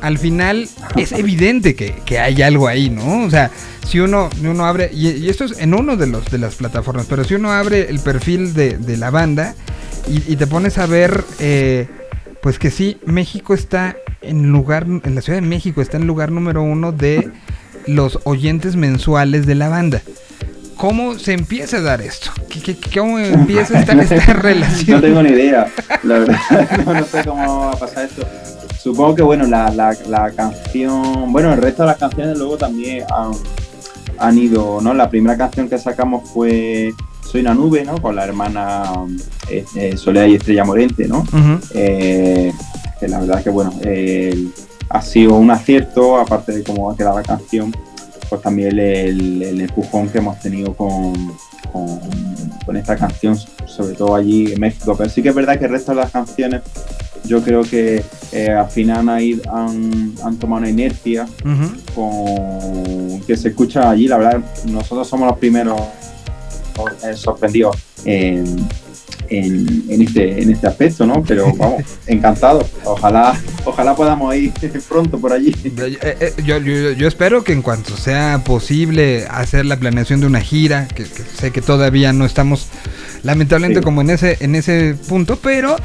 Al final es evidente que, que hay algo ahí, ¿no? O sea, si uno, uno abre, y, esto es en uno de, los, de las plataformas, pero si uno abre el perfil de, de la banda y, te pones a ver, eh, pues que sí, México está en lugar, en la Ciudad de México está en lugar número uno de los oyentes mensuales de la banda. ¿Cómo se empieza a dar esto? ¿Qué, cómo empieza esta, esta relación? No tengo ni idea, la verdad. No, sé cómo va a pasar esto. Supongo que, bueno, la, la, la, canción, bueno, el resto de las canciones luego también han, han, ido, ¿no? La primera canción que sacamos fue Soy una nube, ¿no? Con la hermana eh, eh, Soledad y Estrella Morente, ¿no? eh, que la verdad que bueno, ha sido un acierto, aparte de cómo ha quedado la canción, pues también el, empujón que hemos tenido con, con, esta canción, sobre todo allí en México. Pero sí que es verdad que el resto de las canciones yo creo que eh, al final han, han, tomado una inercia con, que se escucha allí. La verdad, nosotros somos los primeros eh, sorprendidos en en, este, en este aspecto, ¿no? Pero vamos, encantado. Ojalá, ojalá podamos ir pronto por allí. Eh, eh, yo, yo, espero que en cuanto sea posible hacer la planeación de una gira, que, sé que todavía no estamos lamentablemente como en ese, en ese punto, pero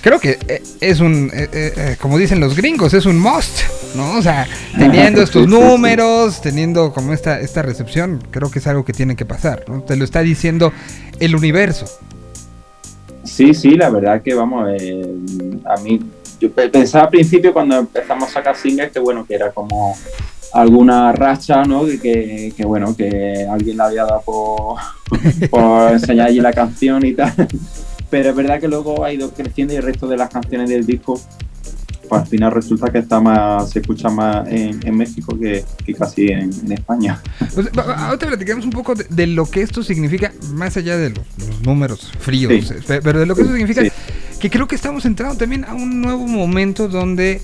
creo que eh, es un, como dicen los gringos, es un must, ¿no? O sea, teniendo estos números, teniendo como esta, esta recepción, creo que es algo que tiene que pasar, ¿no? Te lo está diciendo el universo. Sí, sí, la verdad que vamos, eh, a mí, yo pensaba al principio cuando empezamos a sacar singles que bueno, que era como alguna racha, ¿no? Que, que, bueno, que alguien la había dado por, por enseñar allí la canción y tal. Pero es verdad que luego ha ido creciendo y el resto de las canciones del disco pues al final resulta que está más, se escucha más en, México que, casi en, España. Pues, ahora te platicamos un poco de, lo que esto significa, más allá de los, números fríos, pero de lo que esto significa, que creo que estamos entrando también a un nuevo momento donde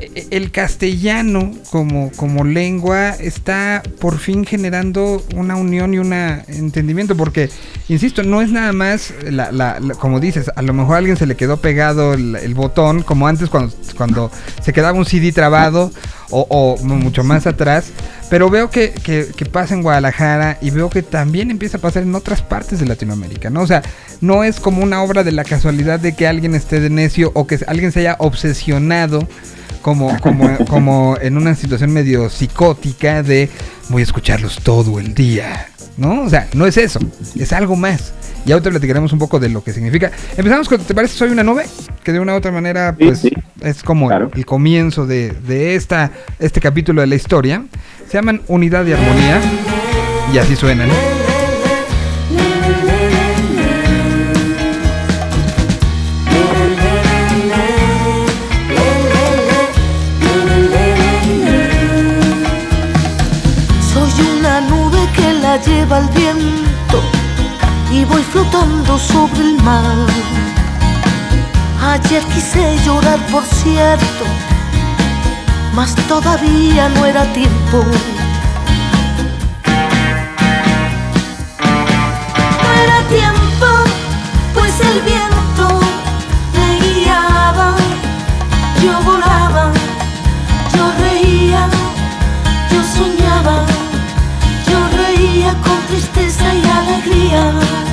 eh, el castellano como, como lengua está por fin generando una unión y un entendimiento, porque, insisto, no es nada más, la, como dices, a lo mejor a alguien se le quedó pegado el, botón, como antes cuando, cuando se quedaba un CD trabado, o, mucho más atrás, pero veo que, que, pasa en Guadalajara y veo que también empieza a pasar en otras partes de Latinoamérica, ¿no? O sea, no es como una obra de la casualidad de que alguien esté de necio o que alguien se haya obsesionado como, como, como en una situación medio psicótica de voy a escucharlos todo el día. ¿No? O sea, no es eso, es algo más. Y ahora te platicaremos un poco de lo que significa. Empezamos con, ¿te parece Soy una nube? Que de una u otra manera, pues, es como el comienzo de, de esta, este capítulo de la historia. Se llaman Unidad y Armonía. Y así suenan. Lleva el viento y voy flotando sobre el mar. Ayer quise llorar, por cierto, mas todavía no era tiempo. Alegría.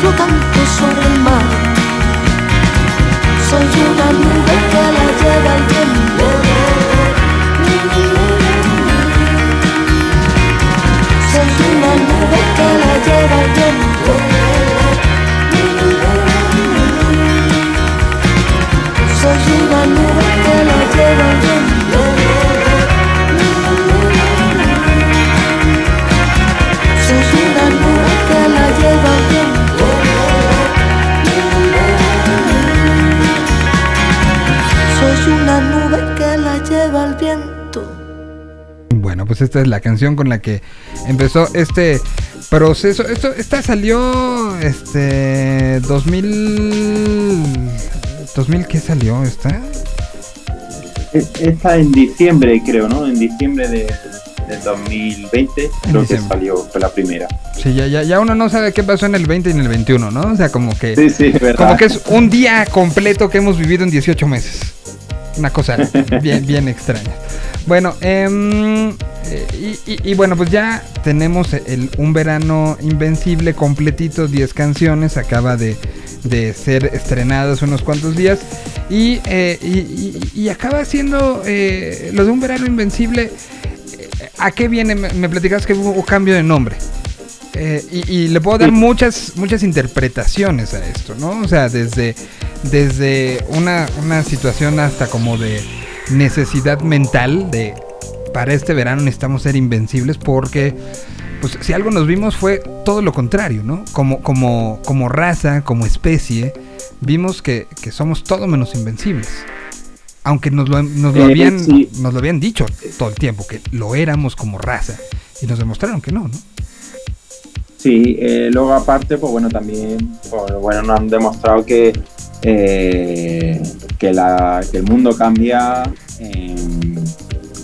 Flotando sobre el mar. Soy una nube que la lleva el viento. Soy una nube que la lleva el viento. Pues esta es la canción con la que empezó este proceso. Esto, esta salió, este, 2000, 2000 ¿qué salió esta? Esta en diciembre, creo, ¿no? En diciembre de, del 2020, creo que salió, fue la primera. Sí, ya, ya, ya uno no sabe qué pasó en el 20 y en el 21, ¿no? O sea, como que, Sí, sí, como que es un día completo que hemos vivido en 18 meses. Una cosa bien, bien extraña. Bueno, em, y, y- bueno, pues ya tenemos el, un verano invencible completito, 10 canciones, acaba de, de ser estrenadas unos cuantos días. Y, eh, y- acaba siendo eh, lo de un verano invencible. eh, ¿A qué viene? Me, me platicabas que hubo cambio de nombre. Eh, y, y le puedo dar muchas, muchas interpretaciones a esto, ¿no? O sea, desde, desde una, una situación hasta como de necesidad mental de para este verano necesitamos ser invencibles porque pues si algo nos vimos fue todo lo contrario, ¿no? Como, como, como raza, como especie, vimos que, que somos todo menos invencibles. Aunque nos lo, nos lo Eh, habían, nos lo habían dicho todo el tiempo, que lo éramos como raza. Y nos demostraron que no, ¿no? Sí, eh, luego aparte, pues bueno, también, pues, bueno, nos han demostrado que, eh, que, la, que el mundo cambia en,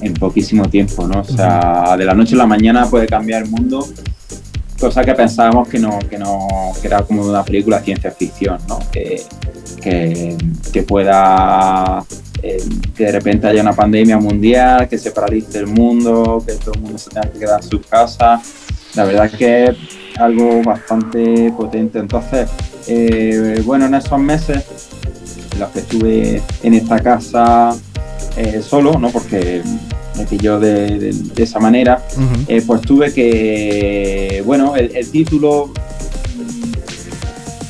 en poquísimo tiempo, ¿no? O sea, de la noche a la mañana puede cambiar el mundo, cosa que pensábamos que no, que no, que era como una película de ciencia ficción, ¿no? Que, que, que pueda eh, que de repente haya una pandemia mundial, que se paralice el mundo, que todo el mundo se tenga que quedar en sus casas. La verdad es que es algo bastante potente. Entonces, eh, bueno, en esos meses en los que estuve en esta casa eh, solo, ¿no? Porque me pilló de, de- de esa manera, eh, pues tuve que, bueno, el, el título,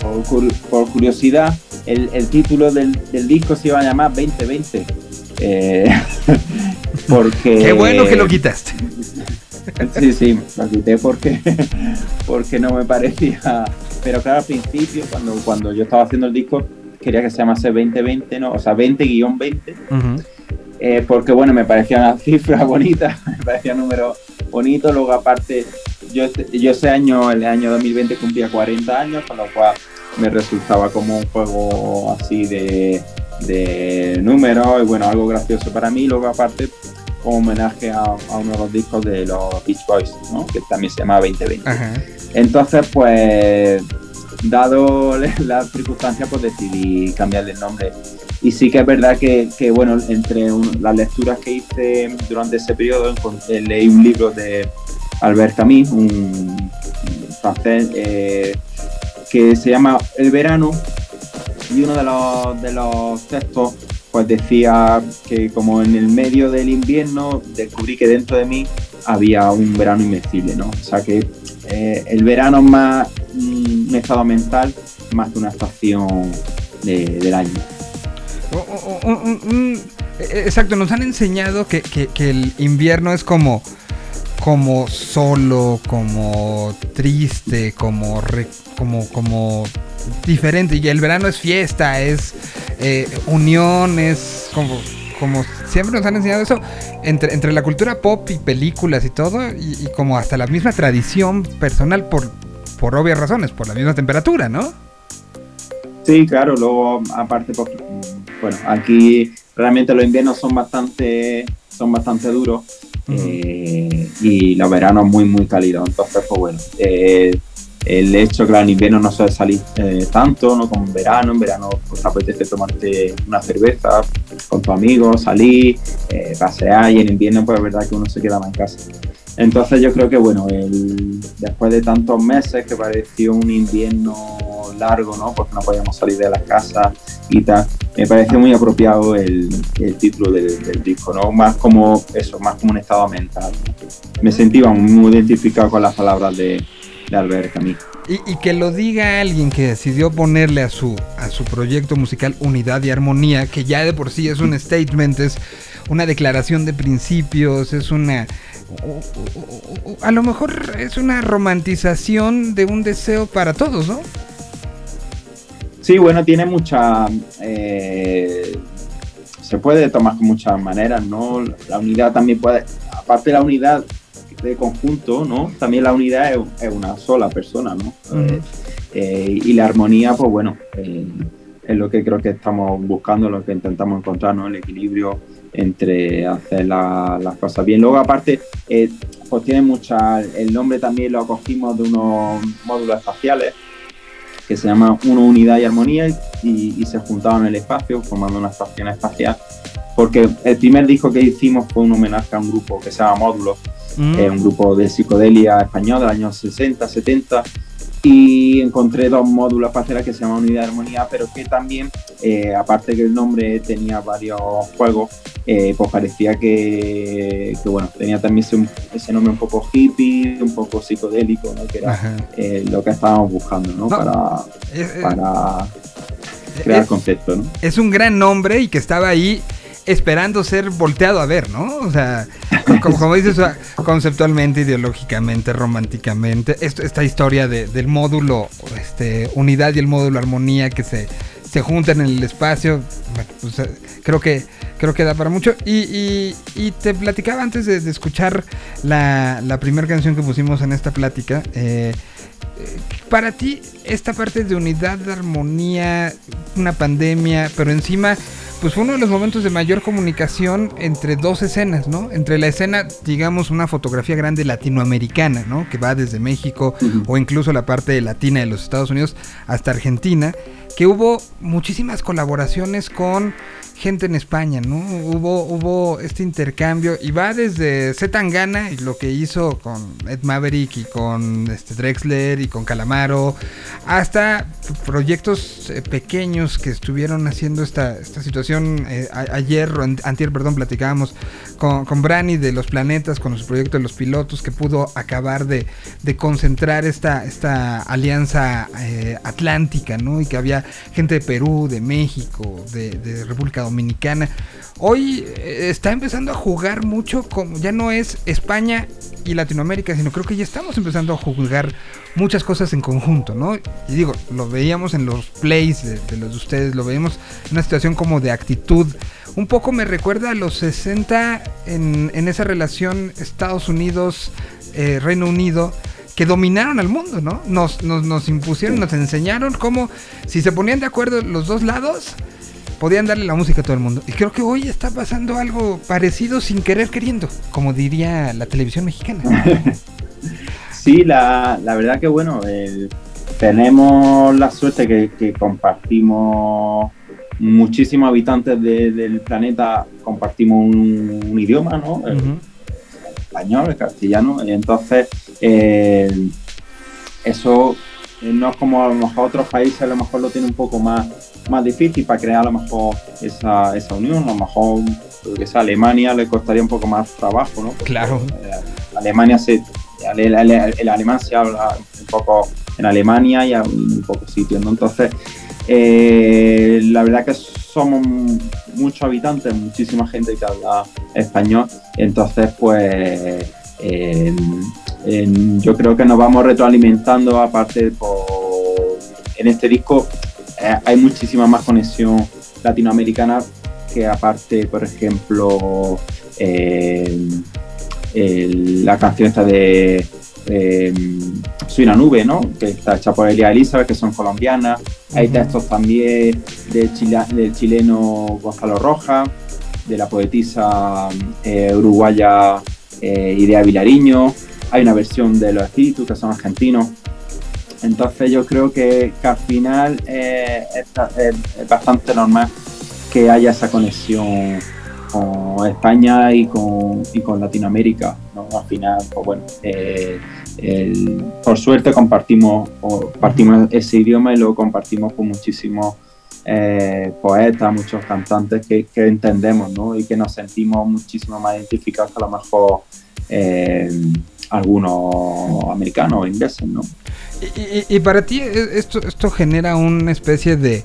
por, cur- por curiosidad, el, el título del, del disco se iba a llamar 2020. eh, porque... Qué bueno que lo quitaste. Sí, sí, lo quité porque, porque no me parecía. Pero claro, al principio, cuando, cuando yo estaba haciendo el disco, quería que se llamase 2020, ¿no? O sea, 20-20, Ujú. eh, porque bueno, me parecía una cifra bonita, me parecía un número bonito. Luego, aparte, yo, este- yo ese año, el año 2020, cumplía 40 años, con lo cual me resultaba como un juego así de, de números y bueno, algo gracioso para mí. Luego, aparte, como homenaje a, a uno de los discos de los Beach Boys, ¿no? que también se llama 2020. Ajá. Entonces, pues, dado las circunstancias, pues decidí cambiarle el nombre. Y sí que es verdad que, que, bueno, entre un- las lecturas que hice durante ese periodo, leí un libro de Albert Camus, un francés, eh, que se llama El verano, y uno de los, de los textos pues decía que como en el medio del invierno descubrí que dentro de mí había un verano invencible, ¿no? O sea que eh, el verano es más mm, un estado mental más que una estación de- del año. Un- eh, exacto, nos han enseñado que, que- que el invierno es como, como solo, como triste, como, re- como, como diferente. Y el verano es fiesta, es eh, unión, es como, como siempre nos han enseñado eso entre, entre la cultura pop y películas y todo, y, y como hasta la misma tradición personal por, por obvias razones, por la misma temperatura, ¿no? Sí, claro, luego aparte, mm, bueno, aquí realmente los inviernos son bastante, son bastante duros eh, y los veranos muy, muy cálidos. Entonces, pues bueno, eh, el hecho que en invierno no suele salir eh, tanto, no como en verano, en verano pues te apetece tomarte una cerveza con tus amigos, salir, eh, pasear y en invierno pues es verdad que uno se queda más en casa. Entonces yo creo que bueno, el, después de tantos meses que pareció un invierno largo, ¿no? Porque no podíamos salir de la casa y tal, me pareció muy apropiado el, título del, disco, ¿no? Más como eso, más como un estado mental. Me sentía muy identificado con las palabras de, de Albert Camus. Y, que lo diga alguien que decidió ponerle a su, a su proyecto musical unidad y armonía, que ya de por sí es un statement, es una declaración de principios, es una... A lo mejor es una romantización de un deseo para todos, ¿no? Sí, bueno, tiene mucha... Eh, se puede tomar con muchas maneras, ¿no? La unidad también puede... Aparte de la unidad de conjunto, ¿no? También la unidad es, una sola persona, ¿no? Eh, eh, y la armonía, pues bueno, es lo que creo que estamos buscando, lo que intentamos encontrar, ¿no? El equilibrio entre hacer las cosas bien. Luego, aparte, eh, pues tiene mucha. El nombre también lo acogimos de unos módulos espaciales que se llama Uno Unidad y Armonía y, se juntaban en el espacio formando una estación espacial. Porque el primer disco que hicimos fue un homenaje a un grupo que se llama Módulos, mm. un grupo de psicodelia español de los años 60, 70 y encontré dos módulos espaciales que se llaman Unidad de Armonía, pero que también, eh, aparte que el nombre tenía varios juegos, eh, pues parecía que, bueno, tenía también ese, nombre un poco hippie, un poco psicodélico, ¿no? que era eh, lo que estábamos buscando ¿no? para, para crear concepto. ¿no? Es un gran nombre y que estaba ahí esperando ser volteado a ver, ¿no? O sea, como, dices, conceptualmente, ideológicamente, románticamente, esta historia del módulo este, unidad y el módulo armonía que se, se juntan en el espacio, pues, eh, creo que creo que da para mucho. Y, te platicaba antes de, escuchar la, la primera canción que pusimos en esta plática. Eh, eh, para ti, esta parte de unidad, de armonía, una pandemia, pero encima pues fue uno de los momentos de mayor comunicación entre dos escenas, ¿no? Entre la escena, digamos, una fotografía grande latinoamericana, ¿no? Que va desde México o incluso la parte latina de los Estados Unidos hasta Argentina, que hubo muchísimas colaboraciones con gente en España, ¿no? Hubo, hubo este intercambio y va desde Zetangana y lo que hizo con Ed Maverick y con este Drexler y con Calamaro, hasta proyectos eh, pequeños que estuvieron haciendo esta, esta situación. Eh, ayer, antier, perdón, platicábamos con, con Brani de los planetas, con su proyecto de los pilotos, que pudo acabar de, concentrar esta, esta alianza eh, atlántica, ¿no? Y que había gente de Perú, de México, de, de República Dominicana. Hoy eh, está empezando a jugar mucho como ya no es España y Latinoamérica, sino creo que ya estamos empezando a jugar muchas cosas en conjunto, ¿no? Y digo, lo veíamos en los plays de, los de ustedes, lo veíamos en una situación como de actitud. Un poco me recuerda a los 60 en, esa relación Estados Unidos, eh, Reino Unido, que dominaron al mundo, ¿no? Nos, nos, nos impusieron, nos enseñaron cómo, si se ponían de acuerdo los dos lados, podían darle la música a todo el mundo. Y creo que hoy está pasando algo parecido sin querer queriendo, como diría la televisión mexicana. sí, la, verdad que bueno, tenemos la suerte que, compartimos muchísimos habitantes del planeta, compartimos un, idioma, ¿no? El, español, el castellano, entonces eh, eso no es como a lo mejor otros países a lo mejor lo tiene un poco más más difícil para crear a lo mejor esa, esa unión. A lo mejor que a Alemania le costaría un poco más trabajo, ¿no? claro. Eh, Alemania se, el, alemán se habla un poco en Alemania y en un poco sitio ¿no? Entonces, eh, la verdad que somos muchos habitantes, muchísima gente que habla español, entonces pues yo creo que nos vamos retroalimentando aparte por, en este disco eh, hay muchísima más conexión latinoamericana que aparte, por ejemplo, eh, la canción esta de eh, Soy una nube, ¿no? Que está hecha por Elia Elizabeth, que son colombianas. Hay textos también del, del chileno Gonzalo Roja, de la poetisa uruguaya Idea Vilariño. Hay una versión de Los Espíritus, que son argentinos. Entonces yo creo que, al final eh, es, bastante normal que haya esa conexión con España y con, y con Latinoamérica. ¿no? Al final, pues bueno, eh, por suerte compartimos, compartimos ese idioma y lo compartimos con muchísimos eh, poetas, muchos cantantes que, entendemos ¿no? y que nos sentimos muchísimo más identificados que a lo mejor eh, algunos americanos o ingleses. ¿no? Y, para ti esto, esto genera una especie de,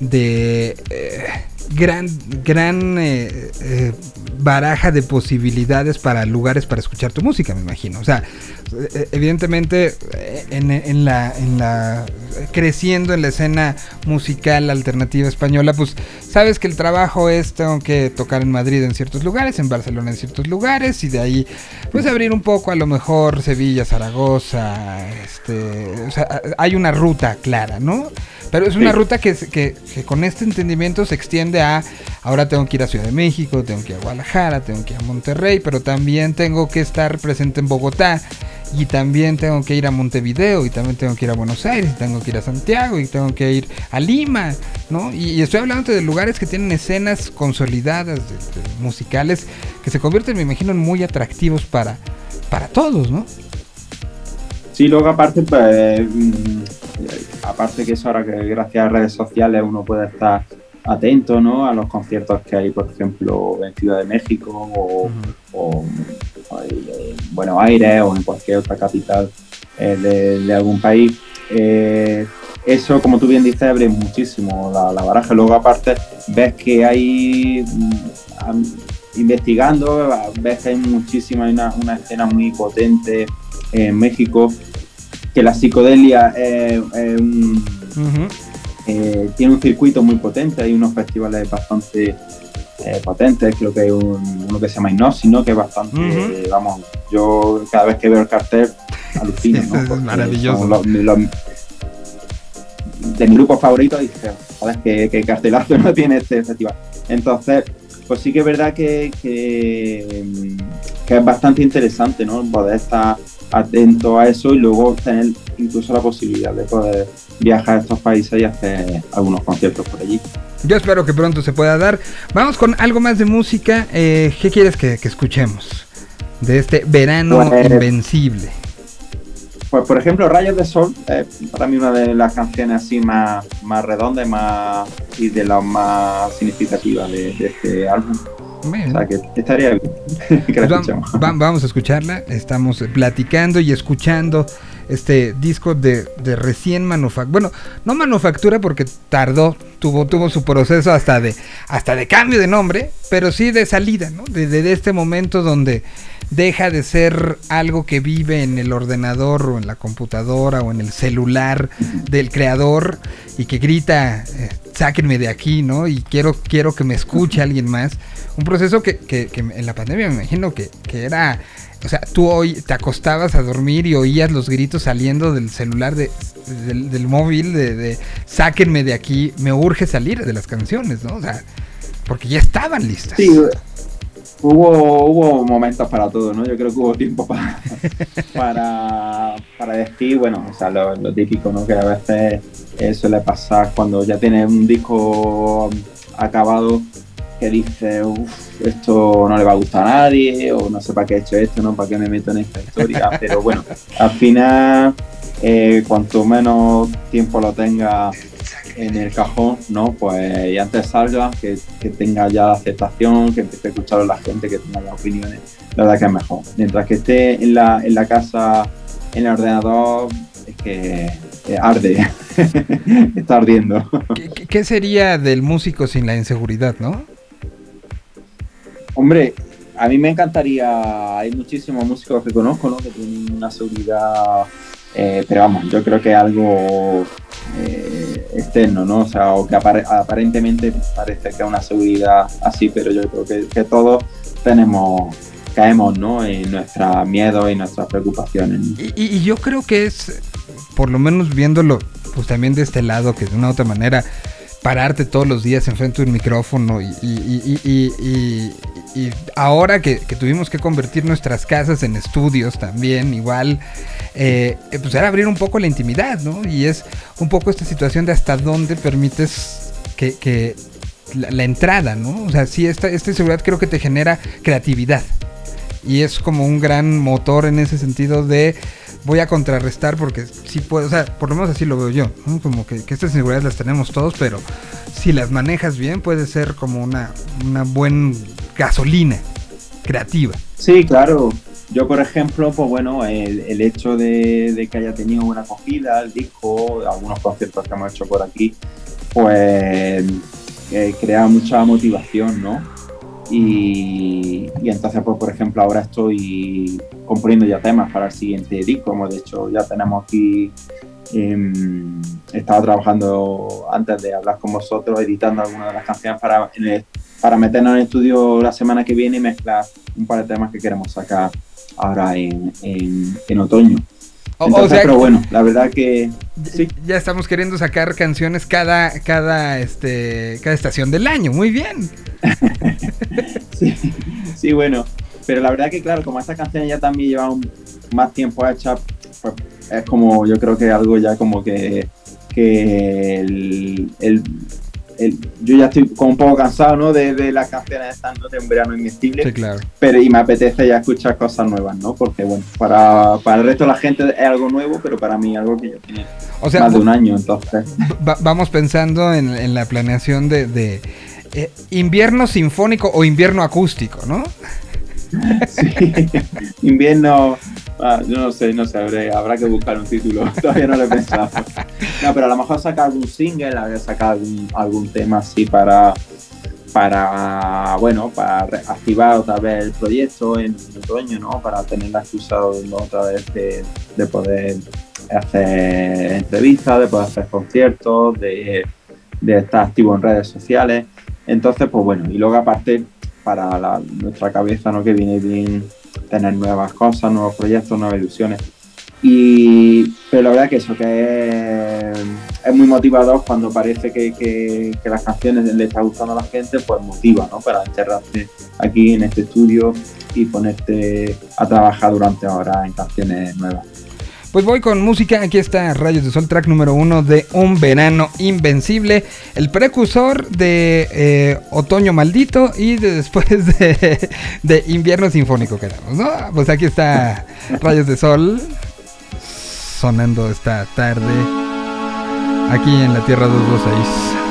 de gran, gran baraja de posibilidades para lugares para escuchar tu música, me imagino. O sea, eh, evidentemente eh, en, la, en la creciendo en la escena musical alternativa española, pues sabes que el trabajo es tengo que tocar en Madrid en ciertos lugares, en Barcelona en ciertos lugares y de ahí pues abrir un poco a lo mejor Sevilla, Zaragoza, este, o sea, hay una ruta clara, ¿no? Pero es una ruta que, que, con este entendimiento se extiende a, ahora tengo que ir a Ciudad de México, tengo que ir a Guadalajara, tengo que ir a Monterrey, pero también tengo que estar presente en Bogotá y también tengo que ir a Montevideo y también tengo que ir a Buenos Aires y tengo que ir a Santiago y tengo que ir a Lima, ¿no? Y, estoy hablando de lugares que tienen escenas consolidadas musicales que se convierten, me imagino, en muy atractivos para, para todos, ¿no? Sí, luego aparte, pues, mm, aparte que eso ahora que gracias a redes sociales uno puede estar atento ¿no? a los conciertos que hay, por ejemplo, en Ciudad de México o, en Buenos Aires o en cualquier otra capital eh, de, algún país. Eh, eso, como tú bien dices, abre muchísimo la, baraja. Luego, aparte, ves que hay, mm, investigando, ves que hay muchísima, una, una escena muy potente en México, que la psicodelia es un eh, tiene un circuito muy potente, hay unos festivales bastante eh, potentes, creo que hay uno que se llama Hipnosis, ¿no? que es bastante, vamos, yo cada vez que veo el cartel alucino, ¿no? es maravilloso. de mi grupo favorito, dice, joder, qué, qué cartelazo no tiene este festival. Entonces, pues sí que es verdad que, que, que es bastante interesante, ¿no? Poder estar atento a eso y luego tener incluso la posibilidad de poder viajar a estos países y hacer algunos conciertos por allí. Yo espero que pronto se pueda dar. Vamos con algo más de música. Eh, ¿Qué quieres que, escuchemos? De este verano pues, invencible. Pues por ejemplo, Rayos de Sol, para mí una de las canciones así más, más redondas más, y de las más significativas de, este álbum. O sea, que estaría bien que la pues vamos a escucharla. Estamos platicando y escuchando este disco de, recién manufactura. Bueno, no manufactura porque tardó, tuvo, tuvo su proceso hasta de, hasta de cambio de nombre, pero sí de salida, ¿no? Desde este momento donde deja de ser algo que vive en el ordenador o en la computadora o en el celular del creador y que grita, eh, sáquenme de aquí, ¿no? Y quiero, quiero que me escuche alguien más. Un proceso que, que, que en la pandemia me imagino que, que era o sea, tú hoy te acostabas a dormir y oías los gritos saliendo del celular, de, del, móvil, de, sáquenme de aquí, me urge salir de las canciones, ¿no? O sea, porque ya estaban listas. Sí, hubo, hubo momentos para todo, ¿no? Yo creo que hubo tiempo para, para, para decir, bueno, o sea, lo, típico, ¿no? Que a veces suele pasar cuando ya tienes un disco acabado que dice, uff, esto no le va a gustar a nadie, o no sé para qué he hecho esto, no para qué me meto en esta historia, pero bueno, al final, eh, cuanto menos tiempo lo tenga en el cajón, ¿no? Pues y antes salga, que, tenga ya aceptación, que empiece a escuchar a la gente, que tenga las opiniones, la verdad que es mejor. Mientras que esté en la, en la casa, en el ordenador, es que arde, está ardiendo. ¿Qué, sería del músico sin la inseguridad, no? Hombre, a mí me encantaría, hay muchísimos músicos que conozco, ¿no? Que tienen una seguridad, eh, pero vamos, yo creo que es algo eh, externo, ¿no? O sea, o que aparentemente parece que es una seguridad así, pero yo creo que, todos tenemos caemos ¿no? en nuestros miedos y nuestras preocupaciones. Y, yo creo que es, por lo menos viéndolo, pues también de este lado, que de una u otra manera, pararte todos los días enfrente de un micrófono y ahora que, tuvimos que convertir nuestras casas en estudios también, igual, eh, pues era abrir un poco la intimidad, ¿no? Y es un poco esta situación de hasta dónde permites que, pues la, entrada, ¿no? O sea, sí, esta, esta inseguridad creo que te genera creatividad. Y es como un gran motor en ese sentido de voy a contrarrestar porque sí puedo, o sea, por lo menos así lo veo yo, como que, estas inseguridades las tenemos todos, pero si las manejas bien puede ser como una, una buena gasolina creativa. Sí, claro. Yo, por ejemplo, pues bueno, el, hecho de, que haya tenido una acogida el disco, algunos conciertos que hemos hecho por aquí, pues eh, crea mucha motivación, ¿no? Y, entonces, pues, por ejemplo, ahora estoy componiendo ya temas para el siguiente disco. Como de hecho, ya tenemos aquí. Em, estaba trabajando antes de hablar con vosotros, editando algunas de las canciones para, para meternos en el estudio la semana que viene y mezclar un par de temas que queremos sacar ahora en, en, otoño. pero bueno, la verdad que ya estamos queriendo sacar canciones cada cada este cada estación del año, muy bien. sí, sí, bueno, pero la verdad que claro, como esta canción ya también lleva más tiempo hecha, pues es como yo creo que algo ya como que que el, yo ya estoy como un poco cansado ¿no? de, las canciones estando de un verano inmestible. Sí, claro. Pero y me apetece ya escuchar cosas nuevas, ¿no? Porque bueno, para, para el resto de la gente es algo nuevo, pero para mí algo que ya tiene más de un año, entonces. vamos pensando en, la planeación de, eh, invierno sinfónico o invierno acústico, ¿no? sí, invierno Ah, yo no sé, no sé, habrá, que buscar un título. Todavía no lo he pensado. No, pero a lo mejor sacar algún single, habría sacar algún, algún tema así para, para, bueno, para activar otra vez el proyecto en, otoño, ¿no? Para tener la excusa otra vez de, poder hacer entrevistas, de poder hacer conciertos, de, de, estar activo en redes sociales. Entonces, pues bueno, y luego aparte, para nuestra cabeza, ¿no? Que viene bien tener nuevas cosas, nuevos proyectos, nuevas ilusiones. Y, pero la verdad que eso, que es, muy motivador cuando parece que, que, las canciones le está gustando a la gente, pues motiva, ¿no? Para encerrarte aquí en este estudio y ponerte a trabajar durante horas en canciones nuevas. Pues voy con música. Aquí está Rayos de Sol, track número uno de Un Verano Invencible. El precursor de eh, Otoño Maldito y de después de, de Invierno Sinfónico, quedamos, ¿no? Pues aquí está Rayos de Sol sonando esta tarde aquí en la Tierra 226.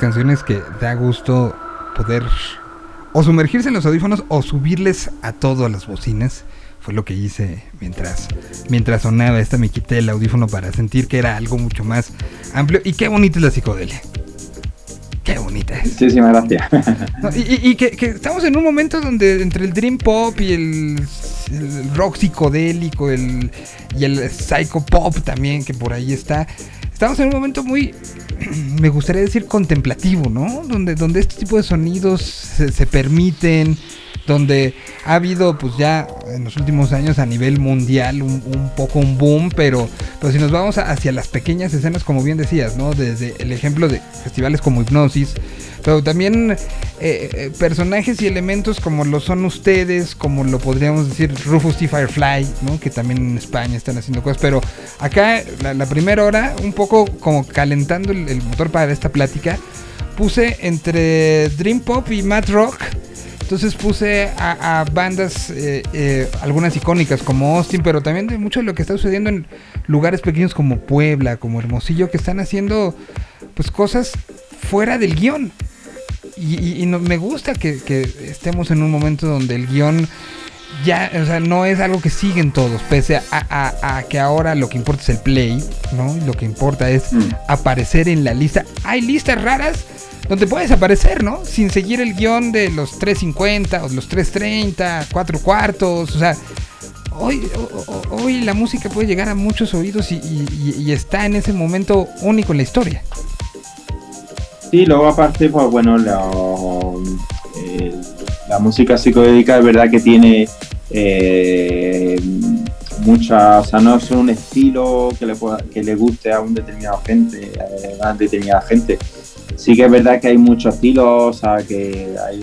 Canciones que da gusto poder o sumergirse en los audífonos o subirles a todo a las bocinas. Fue lo que hice mientras, mientras sonaba esta, me quité el audífono para sentir que era algo mucho más amplio. Y qué bonita es la psicodelia. Qué bonita es. Muchísimas gracias. y, que, estamos en un momento donde entre el dream pop y el, rock psicodélico el, y el psycho pop también, que por ahí está, estamos en un momento muy, me gustaría decir, contemplativo, ¿no? Donde, donde este tipo de sonidos se, se permiten donde ha habido pues ya en los últimos años a nivel mundial un, poco un boom, pero, pero si nos vamos hacia las pequeñas escenas, como bien decías, ¿no? Desde el ejemplo de festivales como Hipnosis, pero también eh, eh, personajes y elementos como lo son ustedes, como lo podríamos decir Rufus T. Firefly, ¿no? Que también en España están haciendo cosas, pero acá la, primera hora, un poco como calentando el, el motor para esta plática, puse entre Dream Pop y Mad Rock entonces puse a, bandas, eh, eh, algunas icónicas como Austin, pero también de mucho de lo que está sucediendo en lugares pequeños como Puebla, como Hermosillo, que están haciendo pues cosas fuera del guion. Y, me gusta que, estemos en un momento donde el guion ya, o sea, no es algo que siguen todos, pese a, que ahora lo que importa es el play, ¿no? Lo que importa es mm. aparecer en la lista. Hay listas raras donde puedes aparecer, ¿no? Sin seguir el guion de los 3.50 o los 3.30, 4 cuartos, o sea, hoy, la música puede llegar a muchos oídos y, está en ese momento único en la historia. Sí, luego aparte, pues bueno, la, eh, la música psicodélica es verdad que tiene eh, mucha, o sea, no es un estilo que le, que le guste a un determinado gente, a determinada gente sí que es verdad que hay muchos estilos, o sea, que hay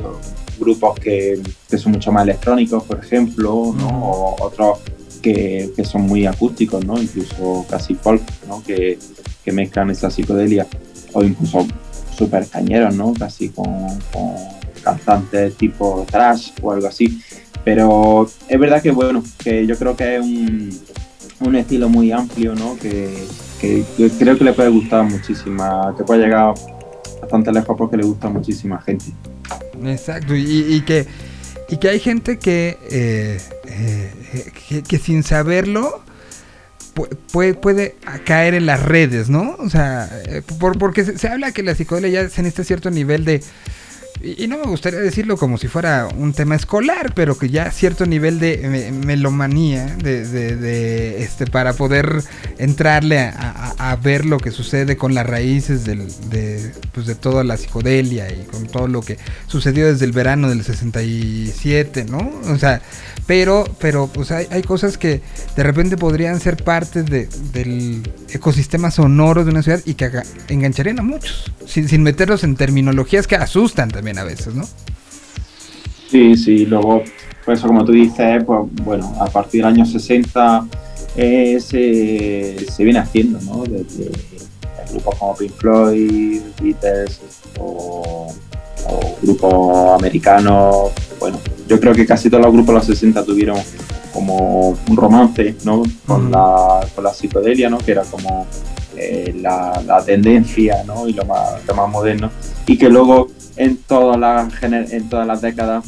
grupos que, son mucho más electrónicos, por ejemplo, ¿no? o otros que, son muy acústicos, ¿no? incluso casi folk, ¿no? que, mezclan esa psicodelia, o incluso super cañeros, ¿no? casi con, cantantes tipo trash o algo así. Pero es verdad que bueno, que yo creo que es un, un estilo muy amplio, ¿no? Que, que, creo que le puede gustar muchísima, que puede llegar bastante lejos porque le gusta muchísima gente. Exacto, y, que, y que hay gente que, eh, eh, que, sin saberlo puede, puede caer en las redes, ¿no? O sea, eh, porque se, se, habla que la psicodelia ya se necesita cierto nivel de y, no me gustaría decirlo como si fuera un tema escolar, pero que ya cierto nivel de melomanía, de, este, para poder entrarle a, ver lo que sucede con las raíces del, de, pues de toda la psicodelia y con todo lo que sucedió desde el verano del 67, ¿no? O sea, pero, pero pues hay, hay cosas que de repente podrían ser parte de, del ecosistema sonoro de una ciudad y que engancharían a muchos, sin, sin meterlos en terminologías que asustan también a veces, ¿no? Sí, sí, luego, pues eso como tú dices, pues bueno, a partir del año 60 eh, se, se, viene haciendo, ¿no? Desde grupos como Pink Floyd, Beatles o, o grupos americanos, bueno, yo creo que casi todos los grupos de los 60 tuvieron como un romance ¿no? con, la, con la psicodelia, ¿no? que era como eh, la, la, tendencia ¿no? y lo más, lo más moderno, y que luego en todas las, en todas las décadas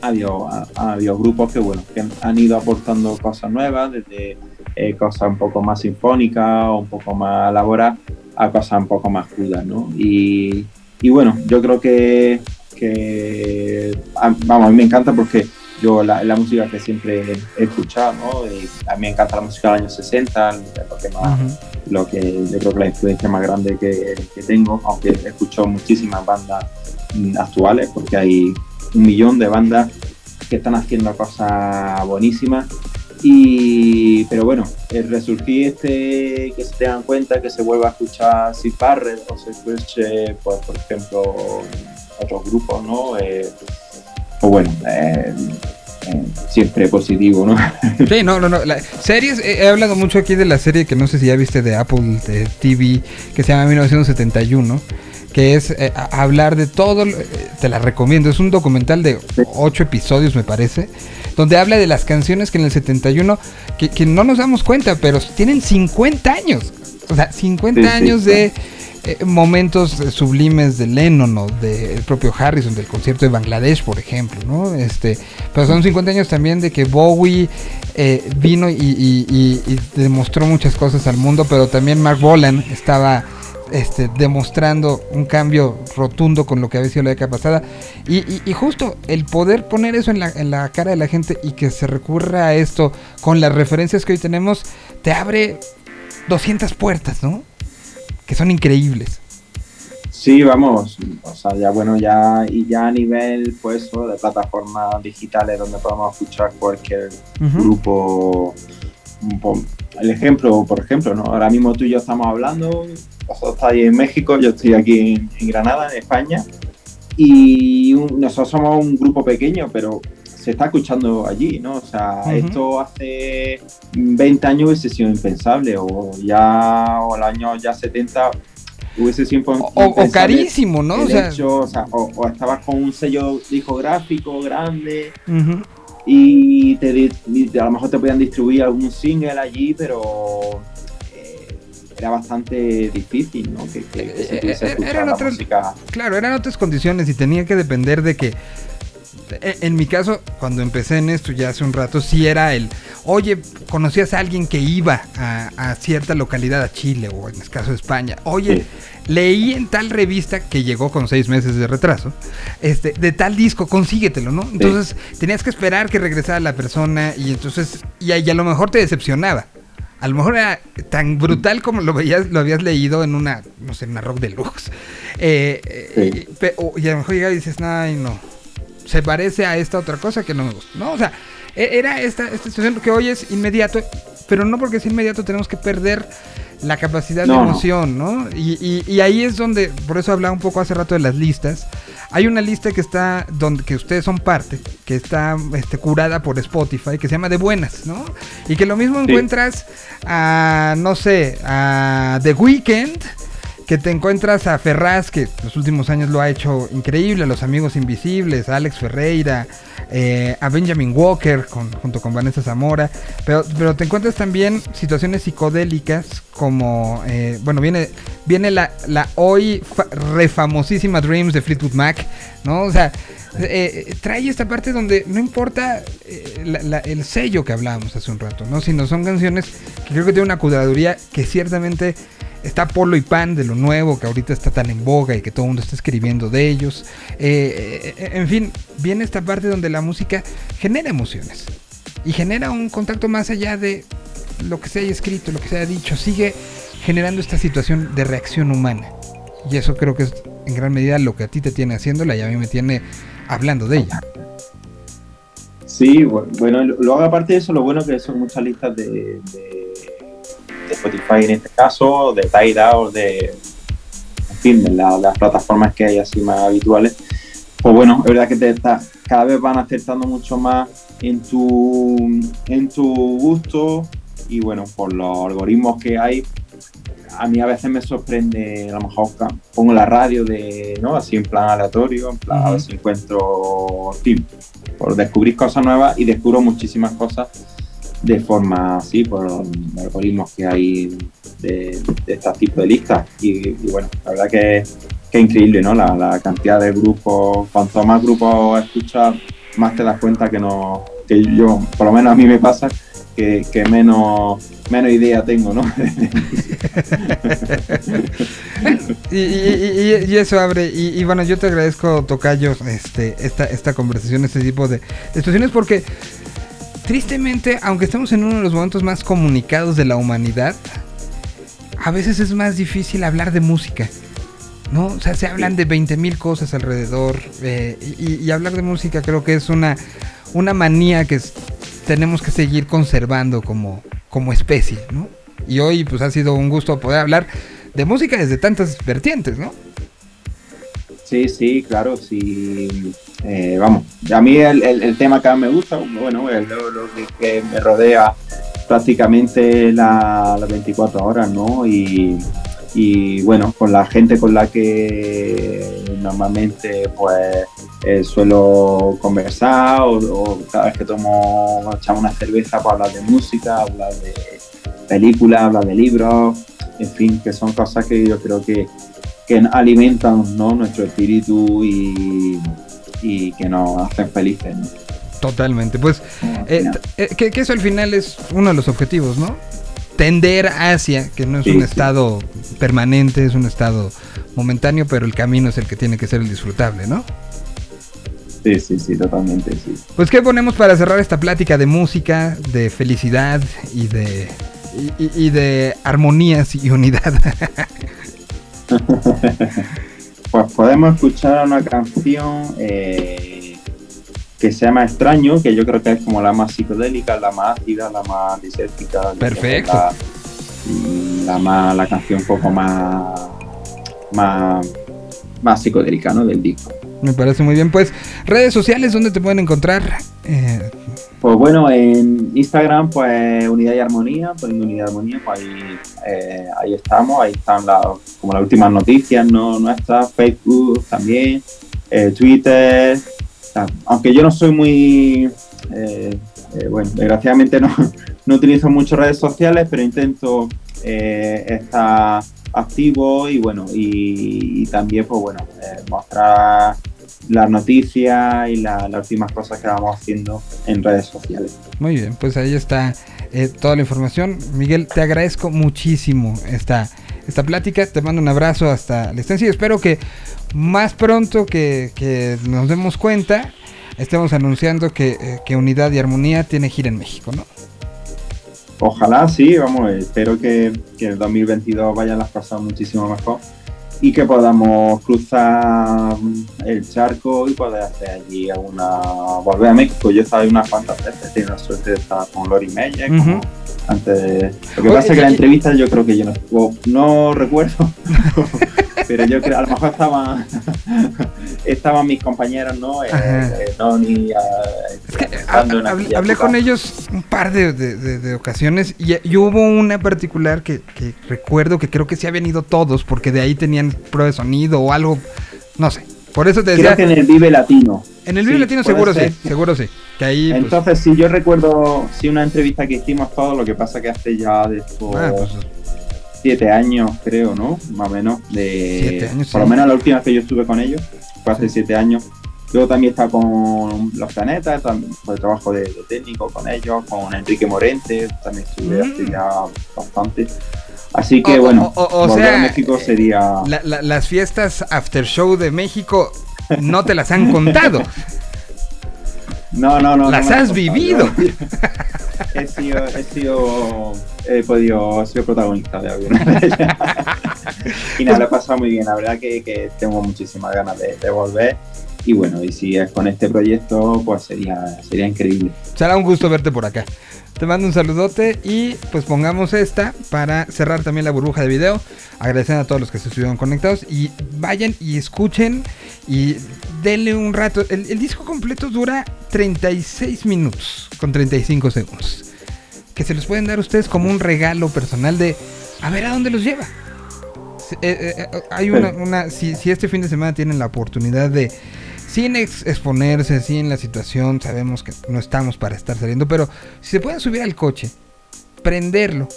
ha habido, ha, habido grupos que, bueno, que han ido aportando cosas nuevas, desde eh, cosas un poco más sinfónicas o un poco más elaboradas a cosas un poco más crudas. ¿no? Y, y bueno, yo creo que que, vamos, a mí me encanta porque yo la, la música que siempre he escuchado, ¿no? Y a mí me encanta la música del año 60, lo que más, lo que yo creo que la influencia más grande que, tengo, aunque he escuchado muchísimas bandas mm, actuales, porque hay un millón de bandas que están haciendo cosas buenísimas. Y, pero bueno, el resurgir este, que se tengan cuenta, que se vuelva a escuchar si Barrett o se escuche, pues, por ejemplo, otros grupos, ¿no? Eh, pues bueno, eh, eh, siempre positivo, ¿no? Sí, no, no, no. series, he hablado mucho aquí de la serie que no sé si ya viste de Apple de TV, que se llama 1971, que es hablar de todo, te la recomiendo, es un documental de ocho episodios me parece, donde habla de las canciones que en el 71, que, no nos damos cuenta, pero tienen 50 años, o sea, 50 años de eh, momentos sublimes de Lennon o del propio Harrison, del concierto de Bangladesh, por ejemplo, ¿no? Este, pero son 50 años también de que Bowie eh, vino y, demostró muchas cosas al mundo, pero también Mark Bolan estaba este, demostrando un cambio rotundo con lo que había sido la década pasada. Y, justo el poder poner eso en la, en la, cara de la gente y que se recurra a esto con las referencias que hoy tenemos, te abre 200 puertas, ¿no? Que son increíbles. Sí, vamos, o sea, ya bueno, ya y ya a nivel pues de plataformas digitales donde podemos escuchar cualquier grupo, el ejemplo, por ejemplo, ¿no? Ahora mismo tú y yo estamos hablando, vosotros estáis en México, yo estoy aquí en, Granada, en España, y nosotros somos un grupo pequeño, pero se está escuchando allí, ¿no? O sea, esto hace 20 años hubiese sido impensable, o ya, o el año ya 70 hubiese sido o, o, carísimo, ¿no? O sea, o, sea o, estabas con un sello discográfico grande y, te, a lo mejor te podían distribuir algún single allí, pero era bastante difícil, ¿no? Que, que, que se eh, eh, eran otras, música. Claro, eran otras condiciones y tenía que depender de que en mi caso, cuando empecé en esto ya hace un rato, sí era el, oye, conocías a alguien que iba a, cierta localidad a Chile o en el caso de España, oye, leí en tal revista que llegó con seis meses de retraso, este, de tal disco, consíguetelo, ¿no? Entonces tenías que esperar que regresara la persona y entonces, y, y a lo mejor te decepcionaba a lo mejor era tan brutal como lo veías, lo habías leído en una, no sé, en una rock deluxe. Eh, eh y a lo mejor llegas y dices, ay, no. Se parece a esta otra cosa que no me gusta. No, o sea, e, era esta, esta situación que hoy es inmediato, pero no porque es inmediato tenemos que perder la capacidad de emoción, ¿no? Y, y, ahí es donde, por eso hablaba un poco hace rato de las listas. Hay una lista que está, donde que ustedes son parte, que está este, curada por Spotify, que se llama De Buenas, ¿no? Y que lo mismo encuentras a, no sé, a The Weeknd que te encuentras a Ferraz, que los últimos años lo ha hecho increíble, a los Amigos Invisibles, a Alex Ferreira, eh, a Benjamin Walker junto con Vanessa Zamora, pero, pero te encuentras también situaciones psicodélicas como, eh, bueno, viene, viene la, la hoy refamosísima Dreams de Fleetwood Mac, ¿no? O sea, eh, trae esta parte donde no importa el sello que hablábamos hace un rato, ¿no? Sino son canciones que creo que tienen una curaduría que ciertamente Está Polo y Pan de lo nuevo que ahorita está tan en boga y que todo el mundo está escribiendo de ellos. Eh, eh, en fin, viene esta parte donde la música genera emociones y genera un contacto más allá de lo que se haya escrito, lo que se haya dicho. Sigue generando esta situación de reacción humana. Y eso creo que es en gran medida lo que a ti te tiene haciéndola y a mí me tiene hablando de ella. Sí, bueno, luego aparte de eso, lo bueno que son muchas listas de Spotify en este caso, de Tidal, de, fin, de las plataformas que hay así más habituales, pues bueno, es verdad que te está, cada vez van acertando mucho más en tu, en tu gusto y bueno, por los algoritmos que hay, a mí a veces me sorprende, a lo mejor pongo la radio de, ¿no? Así en plan aleatorio, en plan a ver si encuentro, en fin, por descubrir cosas nuevas y descubro muchísimas cosas de forma así, por los algoritmos que hay de, de este tipo de listas. Y, bueno, la verdad que, que es increíble, ¿no? La, cantidad de grupos, cuanto más grupos escuchas, más te das cuenta que no, que yo, por lo menos a mí me pasa, que, menos, menos idea tengo, ¿no? y, eso abre, y, bueno, yo te agradezco, Tocayo, este, esta, esta conversación, este tipo de, situaciones, porque tristemente, aunque estamos en uno de los momentos más comunicados de la humanidad, a veces es más difícil hablar de música. ¿No? O sea, se hablan de 20.000 cosas alrededor. Eh, y, hablar de música creo que es una, una manía que tenemos que seguir conservando como, como especie, ¿no? Y hoy pues ha sido un gusto poder hablar de música desde tantas vertientes, ¿no? Sí, sí, claro, sí. Eh, vamos, a mí el, tema que más me gusta, bueno, es lo, que, me rodea prácticamente las 24 horas, ¿no? Y, bueno, con la gente con la que normalmente pues eh, suelo conversar o, cada vez que tomo, echamos una cerveza para hablar de música, hablar de películas, hablar de libros, en fin, que son cosas que yo creo que, que alimentan ¿no? nuestro espíritu y, y que nos hacen felices. Totalmente, pues eh, eh, que, eso al final es uno de los objetivos, ¿no? Tender hacia, que no es un estado permanente, es un estado momentáneo, pero el camino es el que tiene que ser el disfrutable, ¿no? Sí, sí, sí, totalmente, sí. Pues, ¿qué ponemos para cerrar esta plática de música, de felicidad y de, y, de armonías y unidad? pues podemos escuchar una canción eh, que se llama Extraño, que yo creo que es como la más psicodélica, la más ácida, la más disértica. Perfecto. La, más, la canción un poco más, más, más psicodélica ¿no? del disco. Me parece muy bien. Pues, redes sociales, ¿dónde te pueden encontrar? Eh, pues bueno, en Instagram, pues Unidad y Armonía, poniendo Unidad y Armonía, pues ahí, eh, ahí estamos, ahí están las, como las últimas noticias ¿no? nuestras, Facebook también, eh, Twitter, aunque yo no soy muy, bueno, desgraciadamente no, no utilizo muchas redes sociales, pero intento estar activo y bueno, y, también pues bueno, mostrar las noticias y las últimas cosas que vamos haciendo en redes sociales. Muy bien, pues ahí está eh, toda la información. Miguel, te agradezco muchísimo esta, esta plática. Te mando un abrazo hasta la estancia y espero que más pronto que, nos demos cuenta estemos anunciando que, eh, que, Unidad y Armonía tiene gira en México, ¿no? Ojalá sí, vamos, espero que, que el 2022 vayan las cosas muchísimo mejor y que podamos cruzar el charco y poder hacer allí alguna. volver a México. Yo he estado unas cuantas veces, tengo la suerte de estar con Lori Meyer, antes Lo que pasa es que la entrevista yo creo que yo no, no recuerdo, pero yo creo, a lo mejor estaban, estaban mis compañeros, ¿no? Eh, eh, Noni, hablé, hablé con ellos un par de, ocasiones y, hubo una particular que, recuerdo que creo que sí habían ido todos porque de ahí tenían prueba de sonido o algo, no sé. Por eso te decía. Creo que en el Vive Latino. En el Vive Latino seguro sí, seguro sí. Que ahí, pues, Entonces, sí, yo recuerdo, sí, una entrevista que hicimos todos, lo que pasa que hace ya de estos ah, pues, siete años, creo, ¿no? Más o menos. De, siete años, Por lo menos la última vez que yo estuve con ellos, fue hace siete años. Luego también está con Los Planetas, también fue el trabajo de, técnico con ellos, con Enrique Morente, también estuve mm. hace ya bastante. Así que bueno, o, sea, México sería. las fiestas after show de México no te las han contado. No, no, no. Las has vivido. he sido, he sido, he podido, he sido protagonista de alguna y nada, lo he pasado muy bien. La verdad que, que tengo muchísimas ganas de, de, volver. Y bueno, y si es con este proyecto, pues sería, sería increíble. Será un gusto verte por acá. Te mando un saludote y pues pongamos esta para cerrar también la burbuja de video. Agradeciendo a todos los que se estuvieron conectados y vayan y escuchen y denle un rato. El, disco completo dura 36 minutos con 35 segundos. Que se los pueden dar ustedes como un regalo personal de a ver a dónde los lleva. Eh, eh, eh, hay una, si, si este fin de semana tienen la oportunidad de sin exponerse, sin la situación, sabemos que no estamos para estar saliendo, pero si se pueden subir al coche, prenderlo,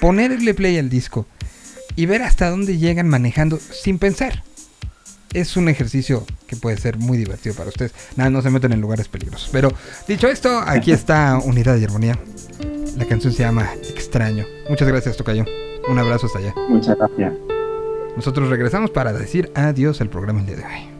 ponerle play al disco y ver hasta dónde llegan manejando sin pensar. Es un ejercicio que puede ser muy divertido para ustedes. Nada, no se meten en lugares peligrosos. Pero dicho esto, aquí está Unidad y Armonía. La canción se llama Extraño. Muchas gracias, Tocayo. Un abrazo hasta allá. Muchas gracias. Nosotros regresamos para decir adiós al programa el día de hoy.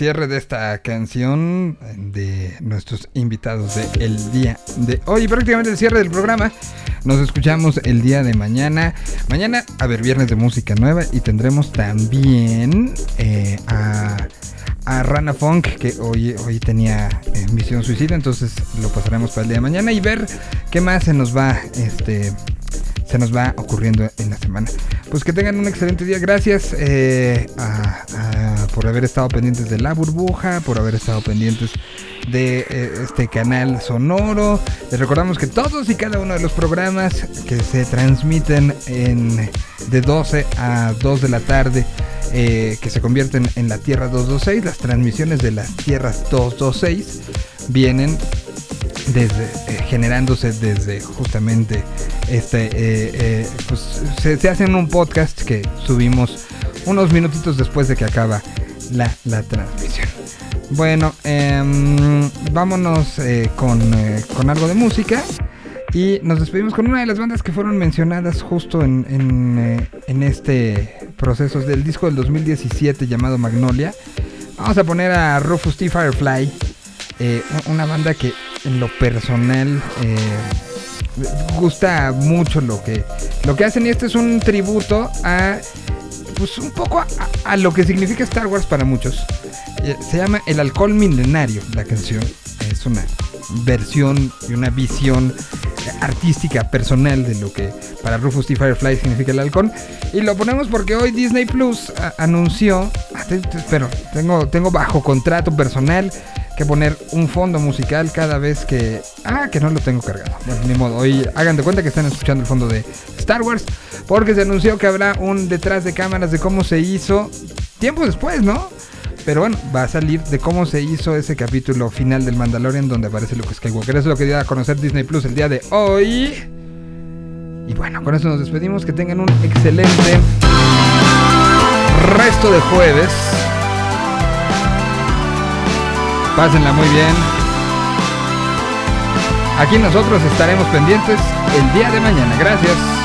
Cierre de esta canción de nuestros invitados de el día de hoy. Prácticamente el cierre del programa. Nos escuchamos el día de mañana. Mañana, a ver, viernes de música nueva. Y tendremos también eh, a, a, Rana Funk, que hoy, hoy tenía eh, misión suicida. Entonces lo pasaremos para el día de mañana y ver qué más se nos va este se nos va ocurriendo en la semana. Pues que tengan un excelente día. Gracias eh, por haber estado pendientes de la burbuja, por haber estado pendientes de eh, este canal sonoro. Les recordamos que todos y cada uno de los programas que se transmiten en, de 12 a 2 de la tarde, eh, que se convierten en la Tierra 226, las transmisiones de las Tierras 226 vienen desde, eh, generándose desde justamente este, eh, eh, pues se, se hace en un podcast que subimos unos minutitos después de que acaba la, la transmisión. Bueno, em, vámonos con, con, algo de música y nos despedimos con una de las bandas que fueron mencionadas justo en, en, en este proceso del disco del 2017 llamado Magnolia. Vamos a poner a Rufus T. Firefly, una banda que en lo personal eh, gusta mucho lo que, lo que hacen y este es un tributo a pues un poco a, lo que significa Star Wars para muchos. Eh, se llama El alcohol milenario la canción. Es una versión y una visión artística personal de lo que para Rufus T. Firefly significa el halcón. Y lo ponemos porque hoy Disney Plus anunció, ah, pero tengo, tengo bajo contrato personal que poner un fondo musical cada vez que... Ah, que no lo tengo cargado. Ni modo. Hoy hagan de cuenta que están escuchando el fondo de Star Wars. Porque se anunció que habrá un detrás de cámaras de cómo se hizo tiempo después, ¿no? Pero bueno, va a salir de cómo se hizo ese capítulo final del Mandalorian donde aparece Luke Skywalker. Eso es lo que dio a conocer Disney Plus el día de hoy. Y bueno, con eso nos despedimos. Que tengan un excelente resto de jueves. Pásenla muy bien. Aquí nosotros estaremos pendientes el día de mañana. Gracias.